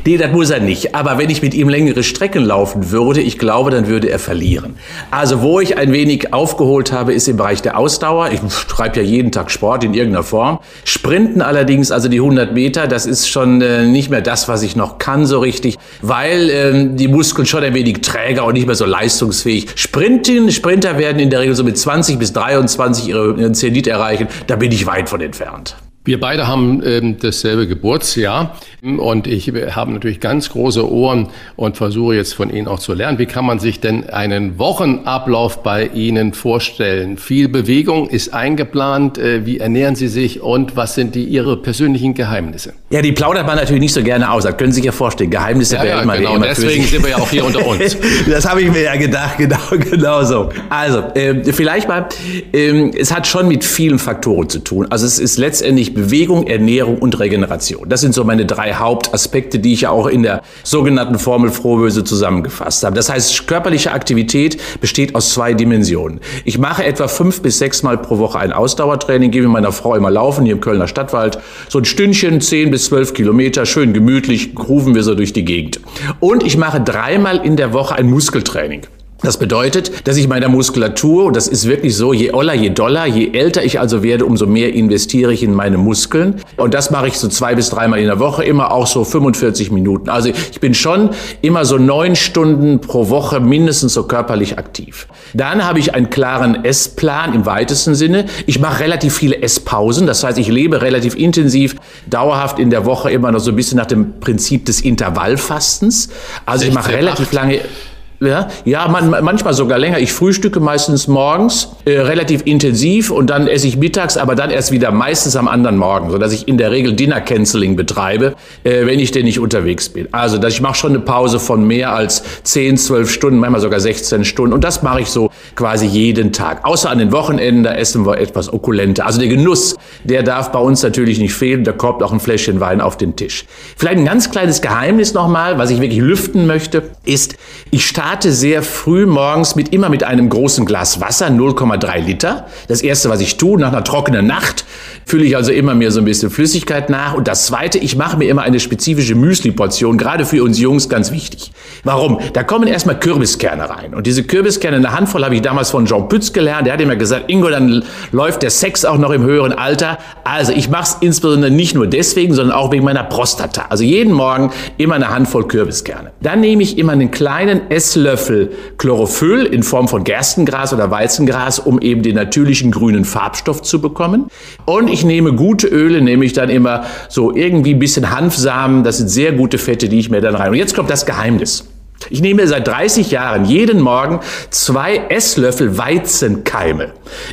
Nee, das muss er nicht. Aber wenn ich mit ihm längere Strecken laufen würde, ich glaube, dann würde er verlieren. Also wo ich ein wenig aufgeholt habe, ist im Bereich der Ausdauer. Ich treibe ja jeden Tag Sport in irgendeiner Form. Sprinten allerdings, also die 100 Meter, das ist schon äh, nicht mehr das, was ich noch kann so richtig, weil äh, die Muskeln schon ein wenig träger und nicht mehr so leistungsfähig. Sprinten Sprinter werden in der Regel so mit 20 bis 23 ihre Zenit erreichen. Da bin ich weit von entfernt. Wir beide haben ähm, dasselbe Geburtsjahr und ich habe natürlich ganz große Ohren und versuche jetzt von Ihnen auch zu lernen. Wie kann man sich denn einen Wochenablauf bei Ihnen vorstellen? Viel Bewegung ist eingeplant. Äh, wie ernähren Sie sich und was sind die Ihre persönlichen Geheimnisse? Ja, die plaudert man natürlich nicht so gerne aus. Das können Sie sich ja vorstellen. Geheimnisse ja, ja, genau. immer Deswegen sind wir ja auch hier unter uns. das habe ich mir ja gedacht. Genau, genau so. Also, äh, vielleicht mal, äh, es hat schon mit vielen Faktoren zu tun. Also es ist letztendlich Bewegung, Ernährung und Regeneration. Das sind so meine drei Hauptaspekte, die ich ja auch in der sogenannten Formel Frohböse zusammengefasst habe. Das heißt, körperliche Aktivität besteht aus zwei Dimensionen. Ich mache etwa fünf bis sechs Mal pro Woche ein Ausdauertraining, gehe mit meiner Frau immer laufen hier im Kölner Stadtwald. So ein Stündchen, zehn bis zwölf Kilometer, schön gemütlich, rufen wir so durch die Gegend. Und ich mache dreimal in der Woche ein Muskeltraining. Das bedeutet, dass ich meiner Muskulatur, und das ist wirklich so, je oller, je doller, je älter ich also werde, umso mehr investiere ich in meine Muskeln. Und das mache ich so zwei bis dreimal in der Woche, immer auch so 45 Minuten. Also ich bin schon immer so neun Stunden pro Woche mindestens so körperlich aktiv. Dann habe ich einen klaren Essplan im weitesten Sinne. Ich mache relativ viele Esspausen. Das heißt, ich lebe relativ intensiv, dauerhaft in der Woche immer noch so ein bisschen nach dem Prinzip des Intervallfastens. Also ich mache relativ lange ja, ja man, manchmal sogar länger. Ich frühstücke meistens morgens äh, relativ intensiv und dann esse ich mittags, aber dann erst wieder meistens am anderen Morgen, sodass ich in der Regel Dinner Canceling betreibe, äh, wenn ich denn nicht unterwegs bin. Also, dass ich mache schon eine Pause von mehr als 10, 12 Stunden, manchmal sogar 16 Stunden und das mache ich so quasi jeden Tag. Außer an den Wochenenden, da essen wir etwas Okulente. Also der Genuss, der darf bei uns natürlich nicht fehlen. Da kommt auch ein Fläschchen Wein auf den Tisch. Vielleicht ein ganz kleines Geheimnis nochmal, was ich wirklich lüften möchte, ist, ich starte starte sehr früh morgens mit immer mit einem großen Glas Wasser, 0,3 Liter. Das erste, was ich tue, nach einer trockenen Nacht, fülle ich also immer mehr so ein bisschen Flüssigkeit nach. Und das zweite, ich mache mir immer eine spezifische Müsli-Portion, gerade für uns Jungs ganz wichtig. Warum? Da kommen erstmal Kürbiskerne rein. Und diese Kürbiskerne, eine Handvoll habe ich damals von Jean Pütz gelernt. Der hat immer gesagt, Ingo, dann läuft der Sex auch noch im höheren Alter. Also ich mache es insbesondere nicht nur deswegen, sondern auch wegen meiner Prostata. Also jeden Morgen immer eine Handvoll Kürbiskerne. Dann nehme ich immer einen kleinen Esslöffel Esslöffel Chlorophyll in Form von Gerstengras oder Weizengras, um eben den natürlichen grünen Farbstoff zu bekommen. Und ich nehme gute Öle, nehme ich dann immer so irgendwie ein bisschen Hanfsamen. Das sind sehr gute Fette, die ich mir dann rein. Und jetzt kommt das Geheimnis. Ich nehme seit 30 Jahren jeden Morgen zwei Esslöffel Weizenkeime.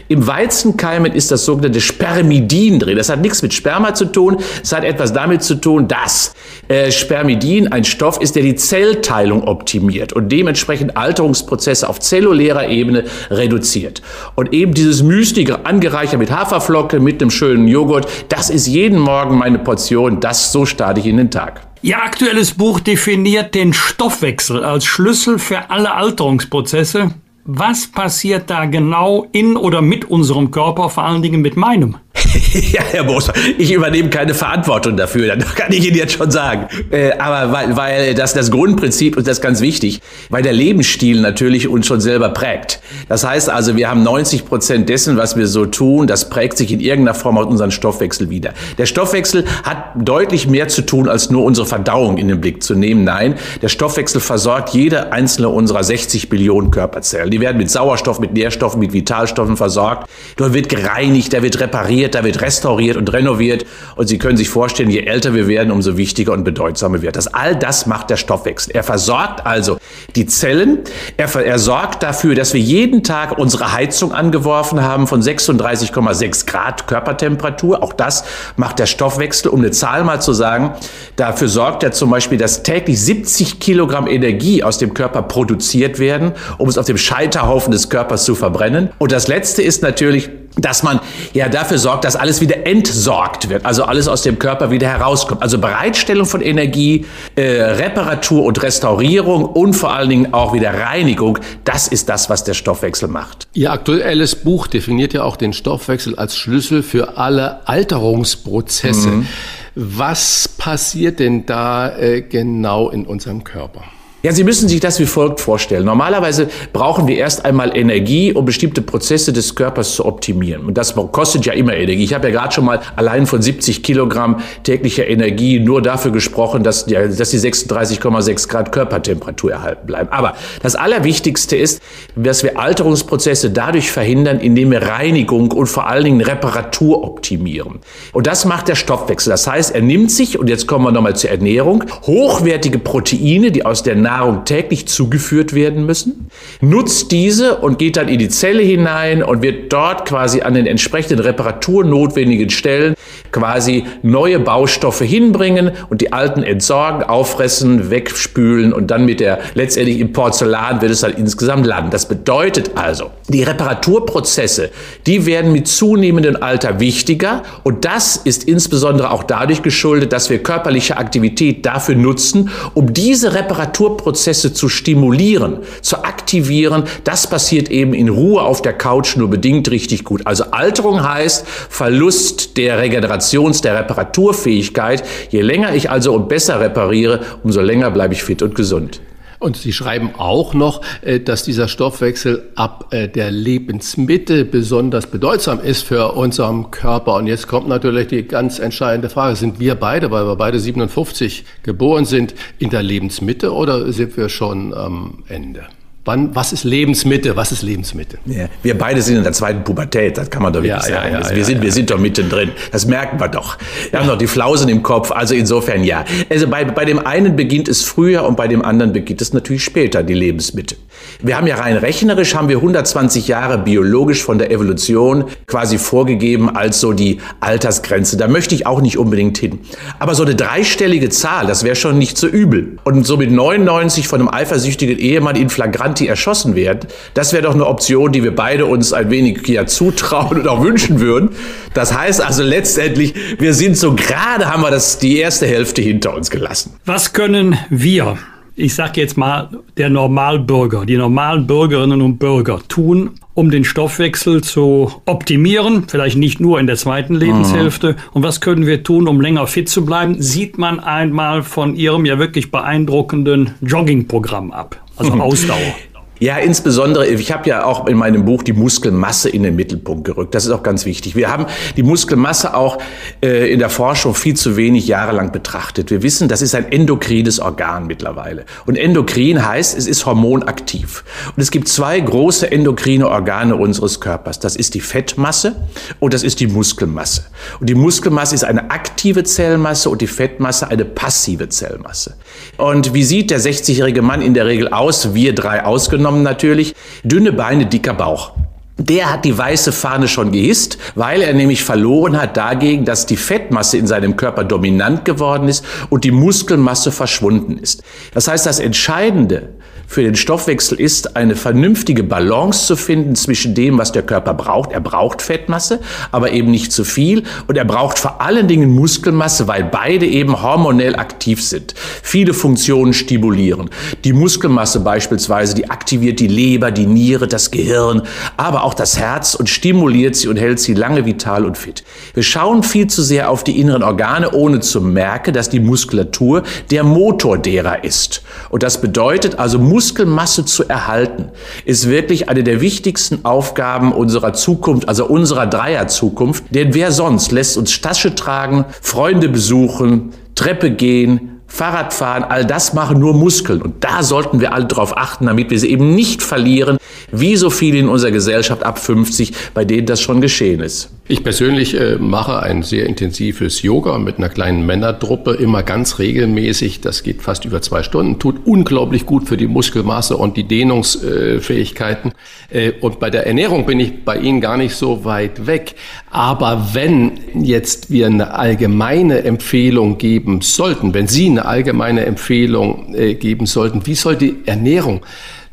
Im Weizenkeimen ist das sogenannte Spermidin drin. Das hat nichts mit Sperma zu tun. Es hat etwas damit zu tun, dass äh, Spermidin ein Stoff ist, der die Zellteilung optimiert und dementsprechend Alterungsprozesse auf zellulärer Ebene reduziert. Und eben dieses Müsli angereichert mit Haferflocke, mit einem schönen Joghurt, das ist jeden Morgen meine Portion. Das, so starte ich in den Tag. Ihr aktuelles Buch definiert den Stoffwechsel als Schlüssel für alle Alterungsprozesse. Was passiert da genau in oder mit unserem Körper, vor allen Dingen mit meinem? ja, Herr Moser, ich übernehme keine Verantwortung dafür, das kann ich Ihnen jetzt schon sagen. Äh, aber weil, weil das das Grundprinzip und das ist ganz wichtig, weil der Lebensstil natürlich uns schon selber prägt. Das heißt also, wir haben 90 Prozent dessen, was wir so tun, das prägt sich in irgendeiner Form auf unseren Stoffwechsel wieder. Der Stoffwechsel hat deutlich mehr zu tun, als nur unsere Verdauung in den Blick zu nehmen. Nein, der Stoffwechsel versorgt jede einzelne unserer 60 Billionen Körperzellen. Die werden mit Sauerstoff, mit Nährstoffen, mit Vitalstoffen versorgt. Dort wird gereinigt, da wird repariert, da wird restauriert und renoviert. Und Sie können sich vorstellen, je älter wir werden, umso wichtiger und bedeutsamer wird das. All das macht der Stoffwechsel. Er versorgt also die Zellen. Er, er sorgt dafür, dass wir jeden Tag unsere Heizung angeworfen haben von 36,6 Grad Körpertemperatur. Auch das macht der Stoffwechsel. Um eine Zahl mal zu sagen, dafür sorgt er zum Beispiel, dass täglich 70 Kilogramm Energie aus dem Körper produziert werden, um es auf dem Scheiterhaufen des Körpers zu verbrennen. Und das Letzte ist natürlich, dass man ja dafür sorgt, dass alles wieder entsorgt wird, also alles aus dem Körper wieder herauskommt. Also Bereitstellung von Energie, äh, Reparatur und Restaurierung und vor allen Dingen auch wieder Reinigung, das ist das, was der Stoffwechsel macht. Ihr aktuelles Buch definiert ja auch den Stoffwechsel als Schlüssel für alle Alterungsprozesse. Mhm. Was passiert denn da äh, genau in unserem Körper? Ja, Sie müssen sich das wie folgt vorstellen. Normalerweise brauchen wir erst einmal Energie, um bestimmte Prozesse des Körpers zu optimieren. Und das kostet ja immer Energie. Ich habe ja gerade schon mal allein von 70 Kilogramm täglicher Energie nur dafür gesprochen, dass die, dass die 36,6 Grad Körpertemperatur erhalten bleiben. Aber das Allerwichtigste ist, dass wir Alterungsprozesse dadurch verhindern, indem wir Reinigung und vor allen Dingen Reparatur optimieren. Und das macht der Stoffwechsel. Das heißt, er nimmt sich, und jetzt kommen wir nochmal zur Ernährung, hochwertige Proteine, die aus der Nahrung täglich zugeführt werden müssen, nutzt diese und geht dann in die Zelle hinein und wird dort quasi an den entsprechenden reparaturnotwendigen Stellen quasi neue Baustoffe hinbringen und die alten entsorgen, auffressen, wegspülen und dann mit der letztendlich im Porzellan wird es dann insgesamt landen. Das bedeutet also, die Reparaturprozesse, die werden mit zunehmendem Alter wichtiger und das ist insbesondere auch dadurch geschuldet, dass wir körperliche Aktivität dafür nutzen, um diese Reparaturprozesse Prozesse zu stimulieren, zu aktivieren, das passiert eben in Ruhe auf der Couch nur bedingt richtig gut. Also Alterung heißt Verlust der Regenerations-, der Reparaturfähigkeit. Je länger ich also und besser repariere, umso länger bleibe ich fit und gesund. Und Sie schreiben auch noch, äh, dass dieser Stoffwechsel ab äh, der Lebensmitte besonders bedeutsam ist für unseren Körper. Und jetzt kommt natürlich die ganz entscheidende Frage, sind wir beide, weil wir beide 57 geboren sind, in der Lebensmitte oder sind wir schon am Ende? Wann, was ist Lebensmitte? Was ist Lebensmitte? Ja, wir beide sind in der zweiten Pubertät, das kann man doch wirklich ja, sagen. Ja, wir, sind, wir sind doch mittendrin. Das merken wir doch. Wir haben doch die Flausen im Kopf. Also insofern ja. Also bei, bei dem einen beginnt es früher und bei dem anderen beginnt es natürlich später, die Lebensmitte. Wir haben ja rein rechnerisch, haben wir 120 Jahre biologisch von der Evolution quasi vorgegeben als so die Altersgrenze. Da möchte ich auch nicht unbedingt hin. Aber so eine dreistellige Zahl, das wäre schon nicht so übel. Und so mit 99 von einem eifersüchtigen Ehemann in Flagrant Anti erschossen werden. Das wäre doch eine Option, die wir beide uns ein wenig ja zutrauen und auch wünschen würden. Das heißt also letztendlich, wir sind so gerade haben wir das die erste Hälfte hinter uns gelassen. Was können wir ich sage jetzt mal, der Normalbürger, die normalen Bürgerinnen und Bürger tun, um den Stoffwechsel zu optimieren, vielleicht nicht nur in der zweiten Lebenshälfte. Mhm. Und was können wir tun, um länger fit zu bleiben? Sieht man einmal von Ihrem ja wirklich beeindruckenden Joggingprogramm ab also Ausdauer. Ja, insbesondere, ich habe ja auch in meinem Buch die Muskelmasse in den Mittelpunkt gerückt. Das ist auch ganz wichtig. Wir haben die Muskelmasse auch äh, in der Forschung viel zu wenig jahrelang betrachtet. Wir wissen, das ist ein endokrines Organ mittlerweile. Und endokrin heißt, es ist hormonaktiv. Und es gibt zwei große endokrine Organe unseres Körpers. Das ist die Fettmasse und das ist die Muskelmasse. Und die Muskelmasse ist eine aktive Zellmasse und die Fettmasse eine passive Zellmasse. Und wie sieht der 60-jährige Mann in der Regel aus? Wir drei ausgenommen genommen natürlich, dünne Beine, dicker Bauch. Der hat die weiße Fahne schon gehisst, weil er nämlich verloren hat dagegen, dass die Fettmasse in seinem Körper dominant geworden ist und die Muskelmasse verschwunden ist. Das heißt, das Entscheidende für den Stoffwechsel ist, eine vernünftige Balance zu finden zwischen dem, was der Körper braucht. Er braucht Fettmasse, aber eben nicht zu viel. Und er braucht vor allen Dingen Muskelmasse, weil beide eben hormonell aktiv sind. Viele Funktionen stimulieren. Die Muskelmasse beispielsweise, die aktiviert die Leber, die Niere, das Gehirn, aber auch das Herz und stimuliert sie und hält sie lange vital und fit. Wir schauen viel zu sehr auf die inneren Organe, ohne zu merken, dass die Muskulatur der Motor derer ist. Und das bedeutet also, Muskelmasse zu erhalten, ist wirklich eine der wichtigsten Aufgaben unserer Zukunft, also unserer Dreier-Zukunft. Denn wer sonst lässt uns Tasche tragen, Freunde besuchen, Treppe gehen, Fahrradfahren, all das machen nur Muskeln. Und da sollten wir alle darauf achten, damit wir sie eben nicht verlieren, wie so viele in unserer Gesellschaft ab 50, bei denen das schon geschehen ist. Ich persönlich äh, mache ein sehr intensives Yoga mit einer kleinen Männertruppe, immer ganz regelmäßig. Das geht fast über zwei Stunden, tut unglaublich gut für die Muskelmasse und die Dehnungsfähigkeiten. Äh, und bei der Ernährung bin ich bei Ihnen gar nicht so weit weg. Aber wenn jetzt wir eine allgemeine Empfehlung geben sollten, wenn Sie eine allgemeine Empfehlung äh, geben sollten, wie soll die Ernährung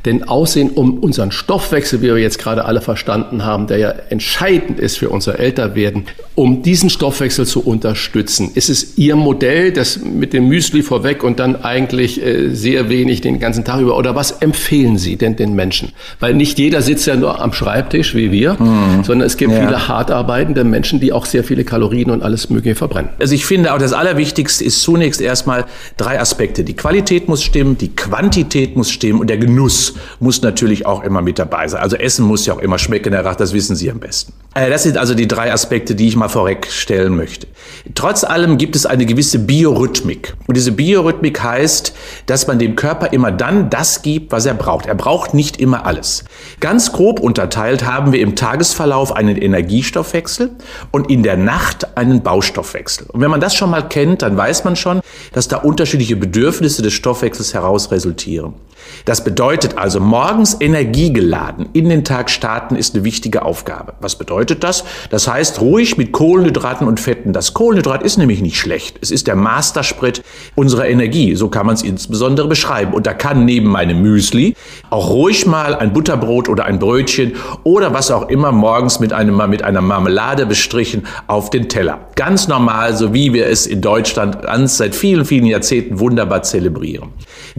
denn aussehen, um unseren Stoffwechsel, wie wir jetzt gerade alle verstanden haben, der ja entscheidend ist für unser Älterwerden, um diesen Stoffwechsel zu unterstützen. Ist es Ihr Modell, das mit dem Müsli vorweg und dann eigentlich äh, sehr wenig den ganzen Tag über? Oder was empfehlen Sie denn den Menschen? Weil nicht jeder sitzt ja nur am Schreibtisch wie wir, mhm. sondern es gibt ja. viele hart arbeitende Menschen, die auch sehr viele Kalorien und alles Mögliche verbrennen. Also ich finde auch das Allerwichtigste ist zunächst erstmal drei Aspekte. Die Qualität muss stimmen, die Quantität muss stimmen und der Genuss muss natürlich auch immer mit dabei sein. Also Essen muss ja auch immer schmecken, Herr Rach, das wissen Sie am besten. Äh, das sind also die drei Aspekte, die ich mal vorwegstellen möchte. Trotz allem gibt es eine gewisse Biorhythmik. Und diese Biorhythmik heißt, dass man dem Körper immer dann das gibt, was er braucht. Er braucht nicht immer alles. Ganz grob unterteilt haben wir im Tagesverlauf einen Energiestoffwechsel und in der Nacht einen Baustoffwechsel. Und wenn man das schon mal kennt, dann weiß man schon, dass da unterschiedliche Bedürfnisse des Stoffwechsels heraus resultieren. Das bedeutet also, morgens energiegeladen in den Tag starten ist eine wichtige Aufgabe. Was bedeutet das? Das heißt, ruhig mit Kohlenhydraten und Fetten. Das Kohlenhydrat ist nämlich nicht schlecht. Es ist der Mastersprit unserer Energie. So kann man es insbesondere beschreiben. Und da kann neben meinem Müsli auch ruhig mal ein Butterbrot oder ein Brötchen oder was auch immer morgens mit, einem, mit einer Marmelade bestrichen auf den Teller. Ganz normal, so wie wir es in Deutschland seit vielen, vielen Jahrzehnten wunderbar zelebrieren.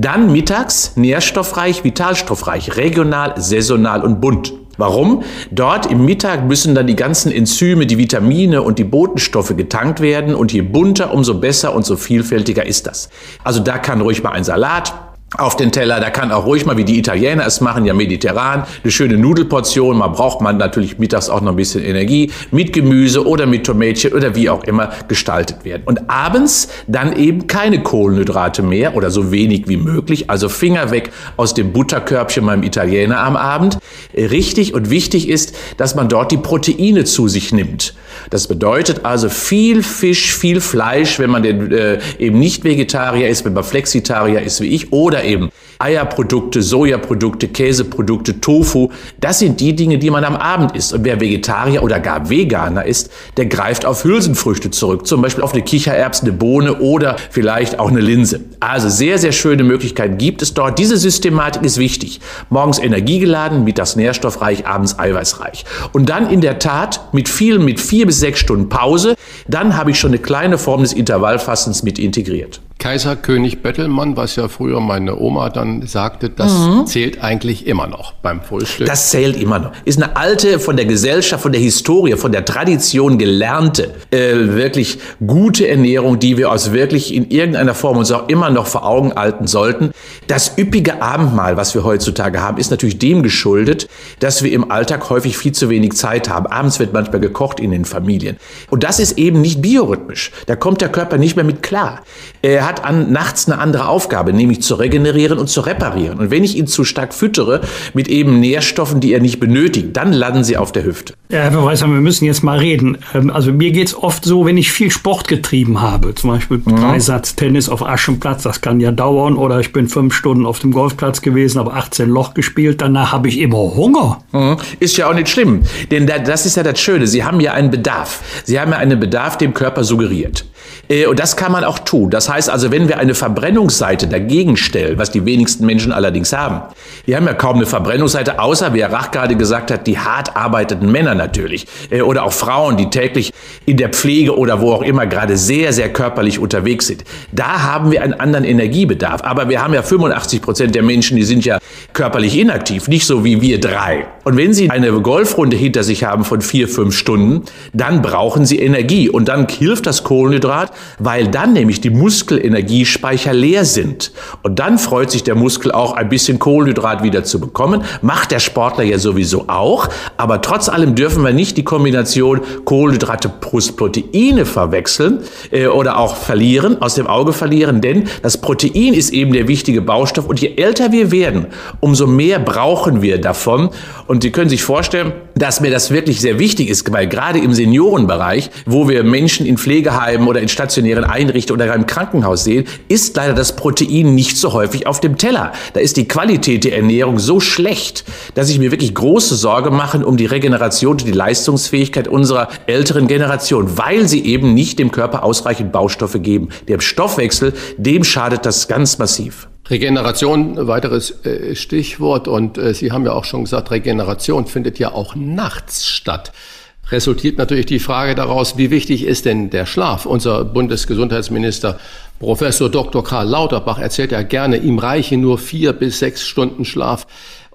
Dann mittags nährstoffreich, vitalstoffreich, regional, saisonal und bunt. Warum? Dort im Mittag müssen dann die ganzen Enzyme, die Vitamine und die Botenstoffe getankt werden und je bunter, umso besser und so vielfältiger ist das. Also da kann ruhig mal ein Salat, auf den Teller. Da kann auch ruhig mal, wie die Italiener es machen, ja mediterran, eine schöne Nudelportion. Man braucht man natürlich mittags auch noch ein bisschen Energie mit Gemüse oder mit Tomätchen oder wie auch immer gestaltet werden. Und abends dann eben keine Kohlenhydrate mehr oder so wenig wie möglich. Also Finger weg aus dem Butterkörbchen beim Italiener am Abend. Richtig und wichtig ist, dass man dort die Proteine zu sich nimmt. Das bedeutet also viel Fisch, viel Fleisch, wenn man denn, äh, eben nicht Vegetarier ist, wenn man Flexitarier ist wie ich oder eben Eierprodukte, Sojaprodukte, Käseprodukte, Tofu. Das sind die Dinge, die man am Abend isst. Und wer Vegetarier oder gar Veganer ist, der greift auf Hülsenfrüchte zurück. Zum Beispiel auf eine Kichererbse, eine Bohne oder vielleicht auch eine Linse. Also sehr, sehr schöne Möglichkeiten gibt es dort. Diese Systematik ist wichtig. Morgens energiegeladen, mittags nährstoffreich, abends eiweißreich. Und dann in der Tat mit viel, mit vier bis sechs Stunden Pause, dann habe ich schon eine kleine Form des Intervallfastens mit integriert. Kaiser König Bettelmann, was ja früher meine Oma dann sagte, das mhm. zählt eigentlich immer noch beim Frühstück. Das zählt immer noch. Ist eine alte, von der Gesellschaft, von der Historie, von der Tradition gelernte, äh, wirklich gute Ernährung, die wir aus wirklich in irgendeiner Form uns auch immer noch vor Augen halten sollten. Das üppige Abendmahl, was wir heutzutage haben, ist natürlich dem geschuldet, dass wir im Alltag häufig viel zu wenig Zeit haben. Abends wird manchmal gekocht in den Familien. Und das ist eben nicht biorhythmisch. Da kommt der Körper nicht mehr mit klar. Er hat an, nachts eine andere Aufgabe, nämlich zu regenerieren und zu reparieren. Und wenn ich ihn zu stark füttere mit eben Nährstoffen, die er nicht benötigt, dann landen sie auf der Hüfte. Ja, Herr Verweiser, wir müssen jetzt mal reden. Ähm, also mir geht es oft so, wenn ich viel Sport getrieben habe, zum Beispiel mhm. Dreisatz Tennis auf Aschenplatz, das kann ja dauern, oder ich bin fünf Stunden auf dem Golfplatz gewesen, habe 18 Loch gespielt, danach habe ich immer Hunger. Mhm. Ist ja auch nicht schlimm, denn das ist ja das Schöne, Sie haben ja einen Bedarf. Sie haben ja einen Bedarf, dem Körper suggeriert. Äh, und das kann man auch tun. Das heißt also, wenn wir eine Verbrennungsseite dagegen stellen, was die wenigsten Menschen allerdings haben. Wir haben ja kaum eine Verbrennungsseite, außer, wie Herr Rach gerade gesagt hat, die hart arbeitenden Männer natürlich. Äh, oder auch Frauen, die täglich in der Pflege oder wo auch immer gerade sehr, sehr körperlich unterwegs sind. Da haben wir einen anderen Energiebedarf. Aber wir haben ja 85 Prozent der Menschen, die sind ja körperlich inaktiv, nicht so wie wir drei. Und wenn Sie eine Golfrunde hinter sich haben von vier, fünf Stunden, dann brauchen Sie Energie. Und dann hilft das Kohlenhydrat, weil dann nämlich die Muskelenergiespeicher leer sind. Und dann freut sich der Muskel auch ein bisschen Kohlenhydrat wieder zu bekommen. Macht der Sportler ja sowieso auch. Aber trotz allem dürfen wir nicht die Kombination Kohlenhydrate plus Proteine verwechseln äh, oder auch verlieren, aus dem Auge verlieren. Denn das Protein ist eben der wichtige Baustoff. Und je älter wir werden, umso mehr brauchen wir davon. Und Sie können sich vorstellen, dass mir das wirklich sehr wichtig ist, weil gerade im Seniorenbereich, wo wir Menschen in Pflegeheimen oder in stationären Einrichtungen oder im Krankenhaus sehen, ist leider das Protein nicht so häufig auf dem Teller. Da ist die Qualität der Ernährung so schlecht, dass ich mir wirklich große Sorge mache um die Regeneration und die Leistungsfähigkeit unserer älteren Generation, weil sie eben nicht dem Körper ausreichend Baustoffe geben. Dem Stoffwechsel, dem schadet das ganz massiv. Regeneration, weiteres äh, Stichwort. Und äh, Sie haben ja auch schon gesagt, Regeneration findet ja auch nachts statt. Resultiert natürlich die Frage daraus, wie wichtig ist denn der Schlaf? Unser Bundesgesundheitsminister Professor Dr. Karl Lauterbach erzählt ja gerne, ihm reiche nur vier bis sechs Stunden Schlaf.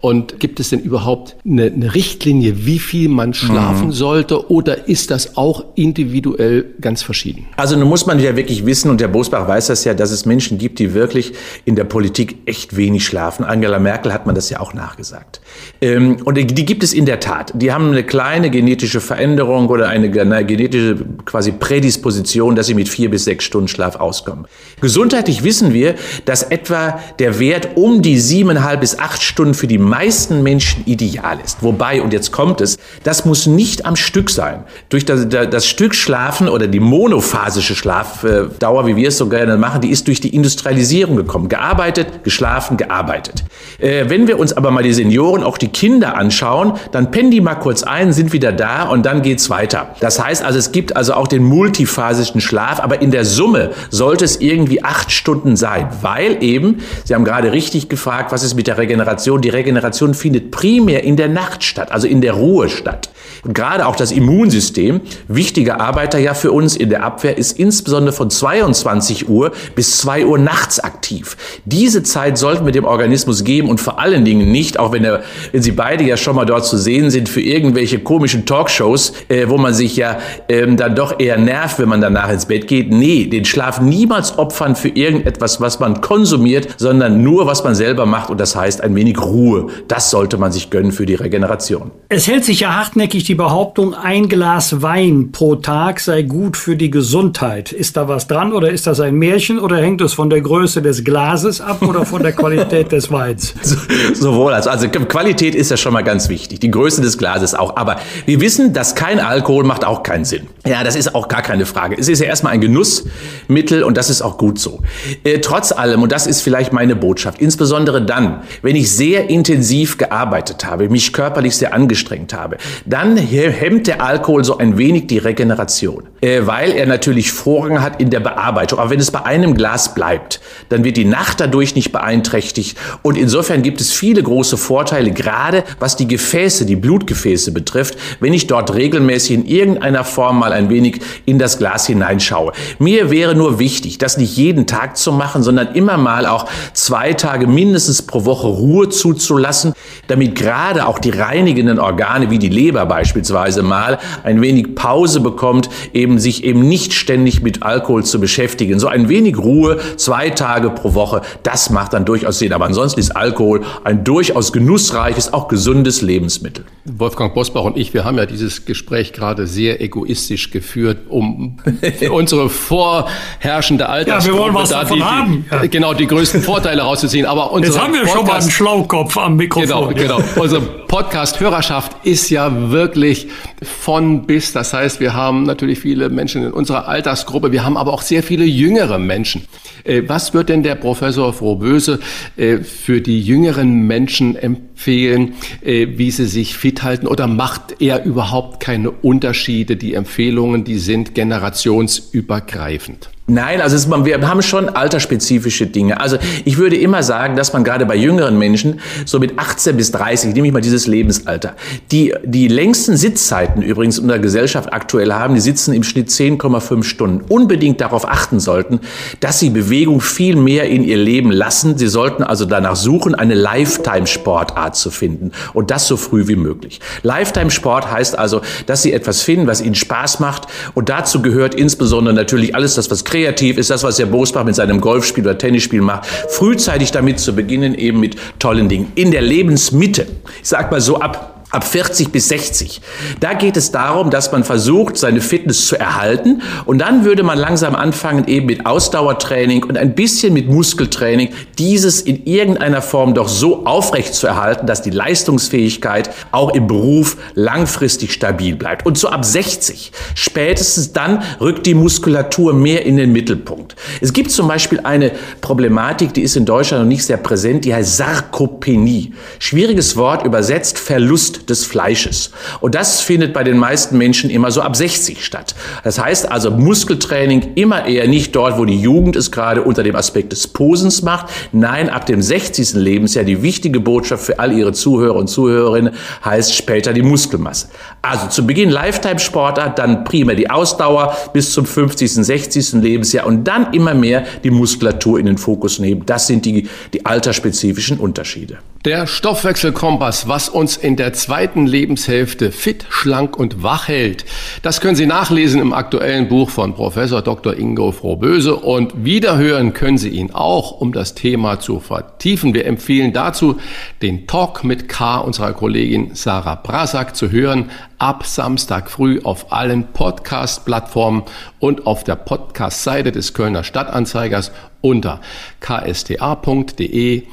Und gibt es denn überhaupt eine, eine Richtlinie, wie viel man schlafen mhm. sollte oder ist das auch individuell ganz verschieden? Also nun muss man ja wirklich wissen, und der Bosbach weiß das ja, dass es Menschen gibt, die wirklich in der Politik echt wenig schlafen. Angela Merkel hat man das ja auch nachgesagt. Ähm, und die, gibt es in der Tat. Die haben eine kleine genetische Veränderung oder eine, eine genetische quasi Prädisposition, dass sie mit vier bis sechs Stunden Schlaf auskommen. Gesundheitlich wissen wir, dass etwa der Wert um die siebeneinhalb bis acht Stunden für die meisten Menschen ideal ist. Wobei, und jetzt kommt es, das muss nicht am Stück sein. Durch das, das Stück Schlafen oder die monophasische Schlafdauer, wie wir es so gerne machen, die ist durch die Industrialisierung gekommen. Gearbeitet, geschlafen, gearbeitet. Äh, wenn wir uns aber mal die Senioren, auch die Kinder anschauen, dann pennen die mal kurz ein, sind wieder da und dann geht's weiter. Das heißt also, es gibt also auch den multiphasischen Schlaf, aber in der Summe sollte es irgendwie acht Stunden sein, weil eben, Sie haben gerade richtig gefragt, was ist mit der Regeneration? Die Regeneration Regeneration findet primär in der Nacht statt, also in der Ruhe statt. Und gerade auch das Immunsystem, wichtiger Arbeiter ja für uns in der Abwehr, ist insbesondere von 22 Uhr bis 2 Uhr nachts aktiv. Diese Zeit sollten wir dem Organismus geben und vor allen Dingen nicht, auch wenn, er, wenn Sie beide ja schon mal dort zu sehen sind, für irgendwelche komischen Talkshows, äh, wo man sich ja ähm, dann doch eher nervt, wenn man danach ins Bett geht. Nee, den Schlaf niemals opfern für irgendetwas, was man konsumiert, sondern nur, was man selber macht und das heißt ein wenig Ruhe. Das sollte man sich gönnen für die Regeneration. Es hält sich ja hartnäckig die Behauptung, ein Glas Wein pro Tag sei gut für die Gesundheit. Ist da was dran oder ist das ein Märchen oder hängt es von der Größe des Glases ab oder von der Qualität des Weins? So, sowohl als also Qualität ist ja schon mal ganz wichtig, die Größe des Glases auch. Aber wir wissen, dass kein Alkohol macht auch keinen Sinn. Ja, das ist auch gar keine Frage. Es ist ja erstmal ein Genussmittel und das ist auch gut so. Äh, trotz allem, und das ist vielleicht meine Botschaft, insbesondere dann, wenn ich sehr intensiv gearbeitet habe, mich körperlich sehr angestrengt habe, dann hemmt der Alkohol so ein wenig die Regeneration, weil er natürlich Vorrang hat in der Bearbeitung. Aber wenn es bei einem Glas bleibt, dann wird die Nacht dadurch nicht beeinträchtigt. Und insofern gibt es viele große Vorteile, gerade was die Gefäße, die Blutgefäße betrifft, wenn ich dort regelmäßig in irgendeiner Form mal ein wenig in das Glas hineinschaue. Mir wäre nur wichtig, das nicht jeden Tag zu machen, sondern immer mal auch zwei Tage mindestens pro Woche Ruhe zuzulassen, damit gerade auch die reinigenden Organe wie die Leber beispielsweise mal ein wenig Pause bekommt, eben sich eben nicht ständig mit Alkohol zu beschäftigen. So ein wenig Ruhe, zwei Tage pro Woche, das macht dann durchaus Sinn. Aber ansonsten ist Alkohol ein durchaus genussreiches, auch gesundes Lebensmittel. Wolfgang Bosbach und ich, wir haben ja dieses Gespräch gerade sehr egoistisch geführt, um unsere vorherrschende Altersgruppe ja, wir wollen was da davon die, haben. Die, genau die größten Vorteile rauszuziehen. Aber Jetzt haben wir Podcast, schon mal einen Schlaukopf am Mikrofon. Genau, genau. Unsere Podcast-Hörerschaft ist ja wirklich von bis. Das heißt, wir haben natürlich viele Menschen in unserer Altersgruppe. Wir haben aber auch sehr viele jüngere Menschen. Äh, was wird denn der Professor Frohböse äh, für die jüngeren Menschen empfehlen, äh, wie sie sich fit halten? Oder macht er überhaupt keine Unterschiede? Die Empfehlungen, die sind generationsübergreifend. Nein, also es, wir haben schon altersspezifische Dinge. Also ich würde immer sagen, dass man gerade bei jüngeren Menschen, so mit 18 bis 30, nehme ich mal dieses Lebensalter, die die längsten Sitzzeiten übrigens in der Gesellschaft aktuell haben, die sitzen im Schnitt 10,5 Stunden, unbedingt darauf achten sollten, dass sie Bewegung viel mehr in ihr Leben lassen. Sie sollten also danach suchen, eine Lifetime-Sportart zu finden und das so früh wie möglich. Lifetime-Sport heißt also, dass sie etwas finden, was ihnen Spaß macht und dazu gehört insbesondere natürlich alles das, was kreativ ist, das, was Herr Bosbach mit seinem Golfspiel oder Tennisspiel macht, frühzeitig damit zu beginnen, eben mit tollen Dingen. In der Lebensmitte, ich sag mal so ab ab 40 bis 60. Da geht es darum, dass man versucht, seine Fitness zu erhalten und dann würde man langsam anfangen, eben mit Ausdauertraining und ein bisschen mit Muskeltraining dieses in irgendeiner Form doch so aufrecht zu erhalten, dass die Leistungsfähigkeit auch im Beruf langfristig stabil bleibt. Und so ab 60, spätestens dann rückt die Muskulatur mehr in den Mittelpunkt. Es gibt zum Beispiel eine Problematik, die ist in Deutschland noch nicht sehr präsent, die heißt Sarkopenie. Schwieriges Wort übersetzt Verlust des Fleisches. Und das findet bei den meisten Menschen immer so ab 60 statt. Das heißt also Muskeltraining immer eher nicht dort, wo die Jugend es gerade unter dem Aspekt des Posens macht. Nein, ab dem 60. Lebensjahr die wichtige Botschaft für all Ihre Zuhörer und Zuhörerinnen heißt später die Muskelmasse. Also zu Beginn Lifetime-Sportart, dann prima die Ausdauer bis zum 50., 60. Lebensjahr und dann immer mehr die Muskulatur in den Fokus nehmen. Das sind die, die altersspezifischen Unterschiede. Der Stoffwechselkompass, was uns in der zweiten Lebenshälfte fit, schlank und wach hält. Das können Sie nachlesen im aktuellen Buch von Professor Dr. Ingo Frohböse und wiederhören können Sie ihn auch, um das Thema zu vertiefen. Wir empfehlen dazu, den Talk mit K unserer Kollegin Sarah Brasak zu hören ab Samstag früh auf allen Podcast-Plattformen und auf der Podcast-Seite des Kölner Stadtanzeigers unter ksta.de.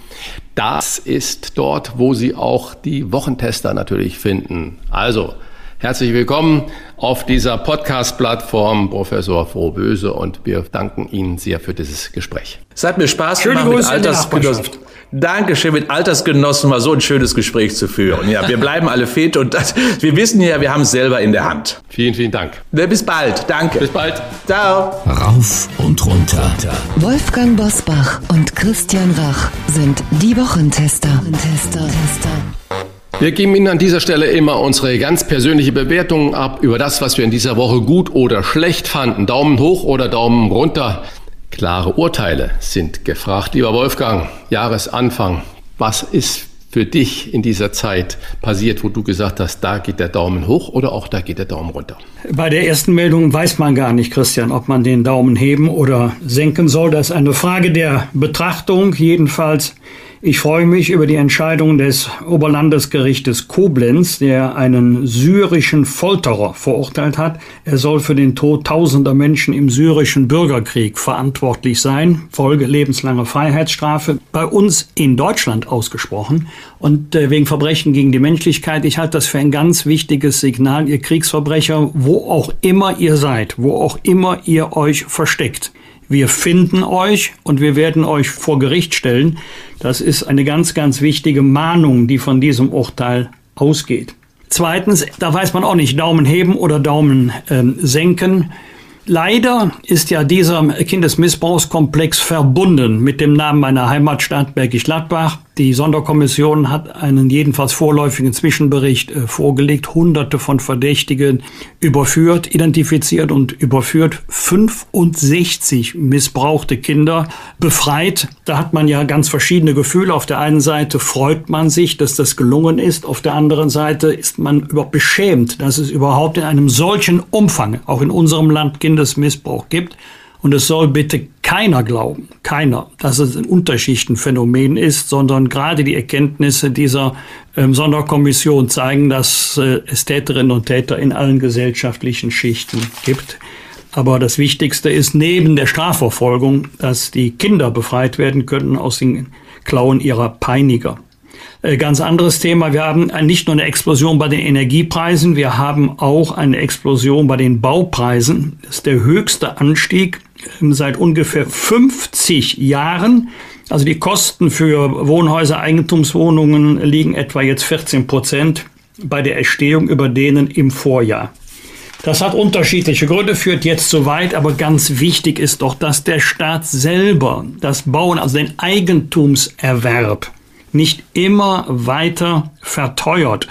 Das ist dort, wo Sie auch die Wochentester natürlich finden. Also, herzlich willkommen auf dieser Podcast-Plattform, Professor Frohböse, und wir danken Ihnen sehr für dieses Gespräch. Es hat mir Spaß gemacht mit Altersgenossen. Dankeschön, mit Altersgenossen mal so ein schönes Gespräch zu führen. Ja, wir bleiben alle fit und das, wir wissen ja, wir haben es selber in der Hand. Vielen, vielen Dank. Bis bald. Danke. Bis bald. Ciao. Rauf und runter. Wolfgang Bosbach und Christian Rach sind die Wochentester. Tester, Tester. Wir geben Ihnen an dieser Stelle immer unsere ganz persönliche Bewertung ab über das, was wir in dieser Woche gut oder schlecht fanden. Daumen hoch oder Daumen runter. Klare Urteile sind gefragt. Lieber Wolfgang, Jahresanfang, was ist für dich in dieser Zeit passiert, wo du gesagt hast, da geht der Daumen hoch oder auch da geht der Daumen runter? Bei der ersten Meldung weiß man gar nicht, Christian, ob man den Daumen heben oder senken soll. Das ist eine Frage der Betrachtung. Jedenfalls ich freue mich über die Entscheidung des Oberlandesgerichtes Koblenz, der einen syrischen Folterer verurteilt hat. Er soll für den Tod tausender Menschen im syrischen Bürgerkrieg verantwortlich sein. Folge lebenslange Freiheitsstrafe. Bei uns in Deutschland ausgesprochen. Und äh, wegen Verbrechen gegen die Menschlichkeit. Ich halte das für ein ganz wichtiges Signal. Ihr Kriegsverbrecher, wo auch immer ihr seid, wo auch immer ihr euch versteckt. Wir finden euch und wir werden euch vor Gericht stellen. Das ist eine ganz, ganz wichtige Mahnung, die von diesem Urteil ausgeht. Zweitens, da weiß man auch nicht, Daumen heben oder Daumen ähm, senken. Leider ist ja dieser Kindesmissbrauchskomplex verbunden mit dem Namen meiner Heimatstadt Bergisch Gladbach. Die Sonderkommission hat einen jedenfalls vorläufigen Zwischenbericht äh, vorgelegt, hunderte von Verdächtigen überführt, identifiziert und überführt, 65 missbrauchte Kinder befreit. Da hat man ja ganz verschiedene Gefühle. Auf der einen Seite freut man sich, dass das gelungen ist. Auf der anderen Seite ist man überhaupt beschämt, dass es überhaupt in einem solchen Umfang, auch in unserem Land, Kindesmissbrauch gibt. Und es soll bitte keiner glauben, keiner, dass es ein Unterschichtenphänomen ist, sondern gerade die Erkenntnisse dieser ähm, Sonderkommission zeigen, dass äh, es Täterinnen und Täter in allen gesellschaftlichen Schichten gibt. Aber das Wichtigste ist neben der Strafverfolgung, dass die Kinder befreit werden können aus den Klauen ihrer Peiniger. Äh, ganz anderes Thema. Wir haben nicht nur eine Explosion bei den Energiepreisen, wir haben auch eine Explosion bei den Baupreisen. Das ist der höchste Anstieg seit ungefähr 50 Jahren. Also die Kosten für Wohnhäuser, Eigentumswohnungen liegen etwa jetzt 14 Prozent bei der Erstehung über denen im Vorjahr. Das hat unterschiedliche Gründe, führt jetzt zu weit, aber ganz wichtig ist doch, dass der Staat selber das Bauen, also den Eigentumserwerb, nicht immer weiter verteuert.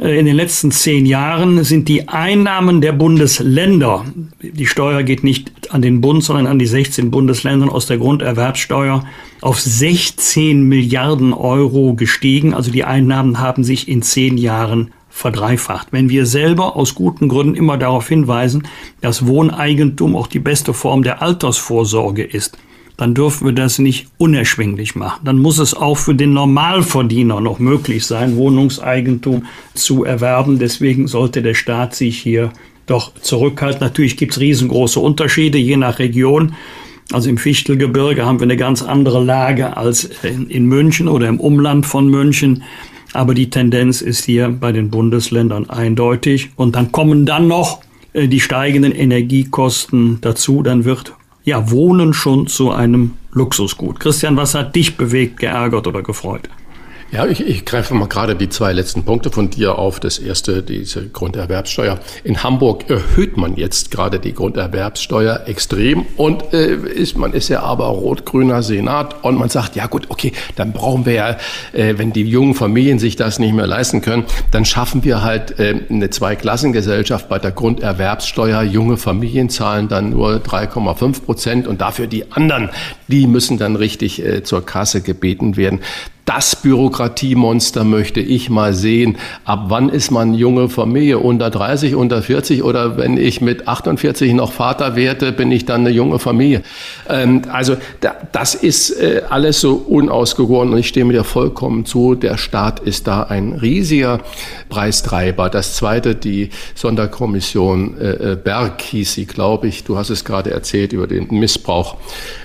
Äh, in den letzten zehn Jahren sind die Einnahmen der Bundesländer, die Steuer geht nicht an den Bund, sondern an die 16 Bundesländer aus der Grunderwerbssteuer, auf 16 Milliarden Euro gestiegen. Also die Einnahmen haben sich in zehn Jahren verdreifacht. Wenn wir selber aus guten Gründen immer darauf hinweisen, dass Wohneigentum auch die beste Form der Altersvorsorge ist, dann dürfen wir das nicht unerschwinglich machen. Dann muss es auch für den Normalverdiener noch möglich sein, Wohnungseigentum zu erwerben. Deswegen sollte der Staat sich hier doch zurückhalten. Natürlich gibt es riesengroße Unterschiede je nach Region. Also im Fichtelgebirge haben wir eine ganz andere Lage als in, München oder im Umland von München. Aber die Tendenz ist hier bei den Bundesländern eindeutig. Und dann kommen dann noch äh, die steigenden Energiekosten dazu. Dann wird ja, Wohnen schon zu einem Luxusgut. Christian, was hat dich bewegt, geärgert oder gefreut? Ja, ich, ich greife mal gerade die zwei letzten Punkte von dir auf. Das erste, diese Grunderwerbssteuer. In Hamburg erhöht man jetzt gerade die Grunderwerbssteuer extrem und äh, ist, man ist ja aber rot-grüner Senat und man sagt, ja gut, okay, dann brauchen wir ja, äh, wenn die jungen Familien sich das nicht mehr leisten können, dann schaffen wir halt äh, eine Zweiklassengesellschaft bei der Grunderwerbssteuer. Junge Familien zahlen dann nur 3,5 Prozent und dafür die anderen, die müssen dann richtig äh, zur Kasse gebeten werden das Bürokratiemonster möchte ich mal sehen. Ab wann ist man junge Familie? Unter 30, unter 40 oder wenn ich mit 48 noch Vater werde, bin ich dann eine junge Familie? Ähm, also da, das ist äh, alles so unausgegoren und ich stehe mir dir vollkommen zu. Der Staat ist da ein riesiger Preistreiber. Das zweite, die Sonderkommission äh, äh Berg hieß sie, glaube ich. Du hast es gerade erzählt über den Missbrauch.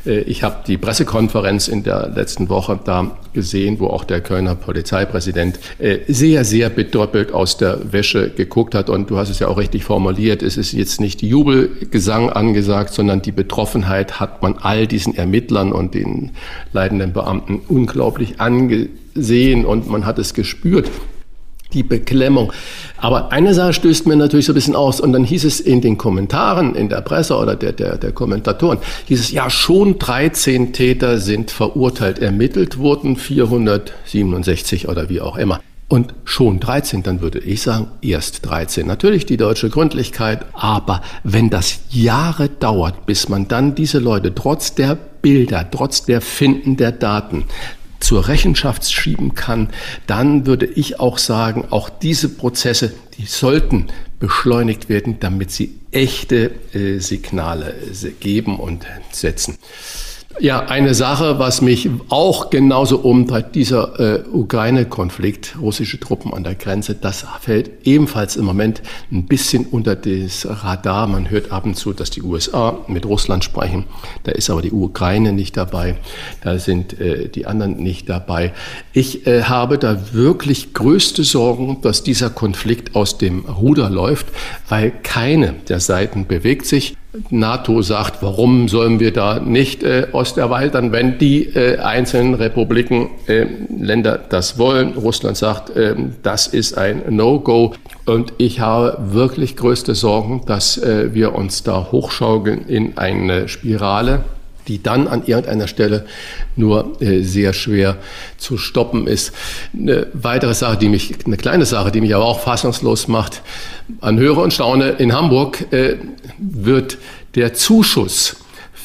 Äh, ich habe die Pressekonferenz in der letzten Woche da gesehen gesehen, wo auch der Kölner Polizeipräsident äh, sehr, sehr bedoppelt aus der Wäsche geguckt hat. Und du hast es ja auch richtig formuliert, es ist jetzt nicht Jubelgesang angesagt, sondern die Betroffenheit hat man all diesen Ermittlern und den leidenden Beamten unglaublich angesehen und man hat es gespürt die Beklemmung. Aber eine Sache stößt mir natürlich so ein bisschen aus. Und dann hieß es in den Kommentaren in der Presse oder der, der, der Kommentatoren, hieß es, ja, schon 13 Täter sind verurteilt, ermittelt wurden, 467 oder wie auch immer. Und schon 13, dann würde ich sagen, erst 13. Natürlich die deutsche Gründlichkeit, aber wenn das Jahre dauert, bis man dann diese Leute trotz der Bilder, trotz der Finden der Daten zur Rechenschaft schieben kann, dann würde ich auch sagen, auch diese Prozesse, die sollten beschleunigt werden, damit sie echte äh, Signale äh, geben und setzen. Ja, eine Sache, was mich auch genauso umtreibt, dieser äh, Ukraine-Konflikt, russische Truppen an der Grenze, das fällt ebenfalls im Moment ein bisschen unter das Radar. Man hört ab und zu, dass die USA mit Russland sprechen. Da ist aber die Ukraine nicht dabei. Da sind äh, die anderen nicht dabei. Ich äh, habe da wirklich größte Sorgen, dass dieser Konflikt aus dem Ruder läuft, weil keine der Seiten bewegt sich. NATO sagt, warum sollen wir da nicht äh, Ost wenn die äh, einzelnen Republiken, äh, Länder das wollen. Russland sagt, äh, das ist ein No-Go. Und ich habe wirklich größte Sorgen, dass äh, wir uns da hochschaukeln in eine Spirale die dann an irgendeiner Stelle nur äh, sehr schwer zu stoppen ist. Eine weitere Sache, die mich, eine kleine Sache, die mich aber auch fassungslos macht, an Höre und Staune, in Hamburg äh, wird der Zuschuss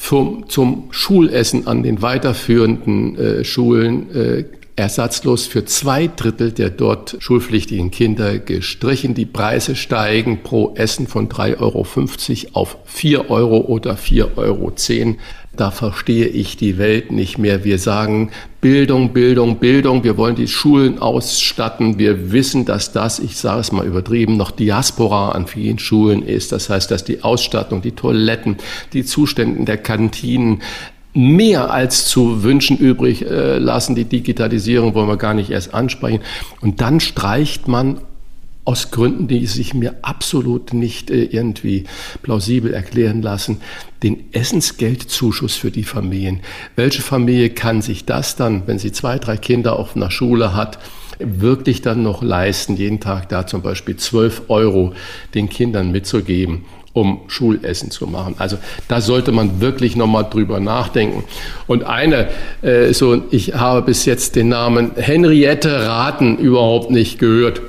zum, zum Schulessen an den weiterführenden äh, Schulen ersatzlos für zwei Drittel der dort schulpflichtigen Kinder gestrichen. Die Preise steigen pro Essen von 3,50 Euro auf 4 Euro oder 4,10 Euro da verstehe ich die Welt nicht mehr. Wir sagen Bildung, Bildung, Bildung. Wir wollen die Schulen ausstatten. Wir wissen, dass das, ich sage es mal übertrieben, noch Diaspora an vielen Schulen ist. Das heißt, dass die Ausstattung, die Toiletten, die Zustände der Kantinen mehr als zu wünschen übrig äh, lassen. Die Digitalisierung wollen wir gar nicht erst ansprechen. Und dann streicht man aus Gründen, die sich mir absolut nicht äh, irgendwie plausibel erklären lassen, den Essensgeldzuschuss für die Familien. Welche Familie kann sich das dann, wenn sie zwei, drei Kinder auf einer Schule hat, wirklich dann noch leisten, jeden Tag da zum Beispiel 12 Euro den Kindern mitzugeben? Um Schulessen zu machen. Also da sollte man wirklich nochmal drüber nachdenken. Und eine, äh, so ich habe bis jetzt den Namen Henriette Raten überhaupt nicht gehört.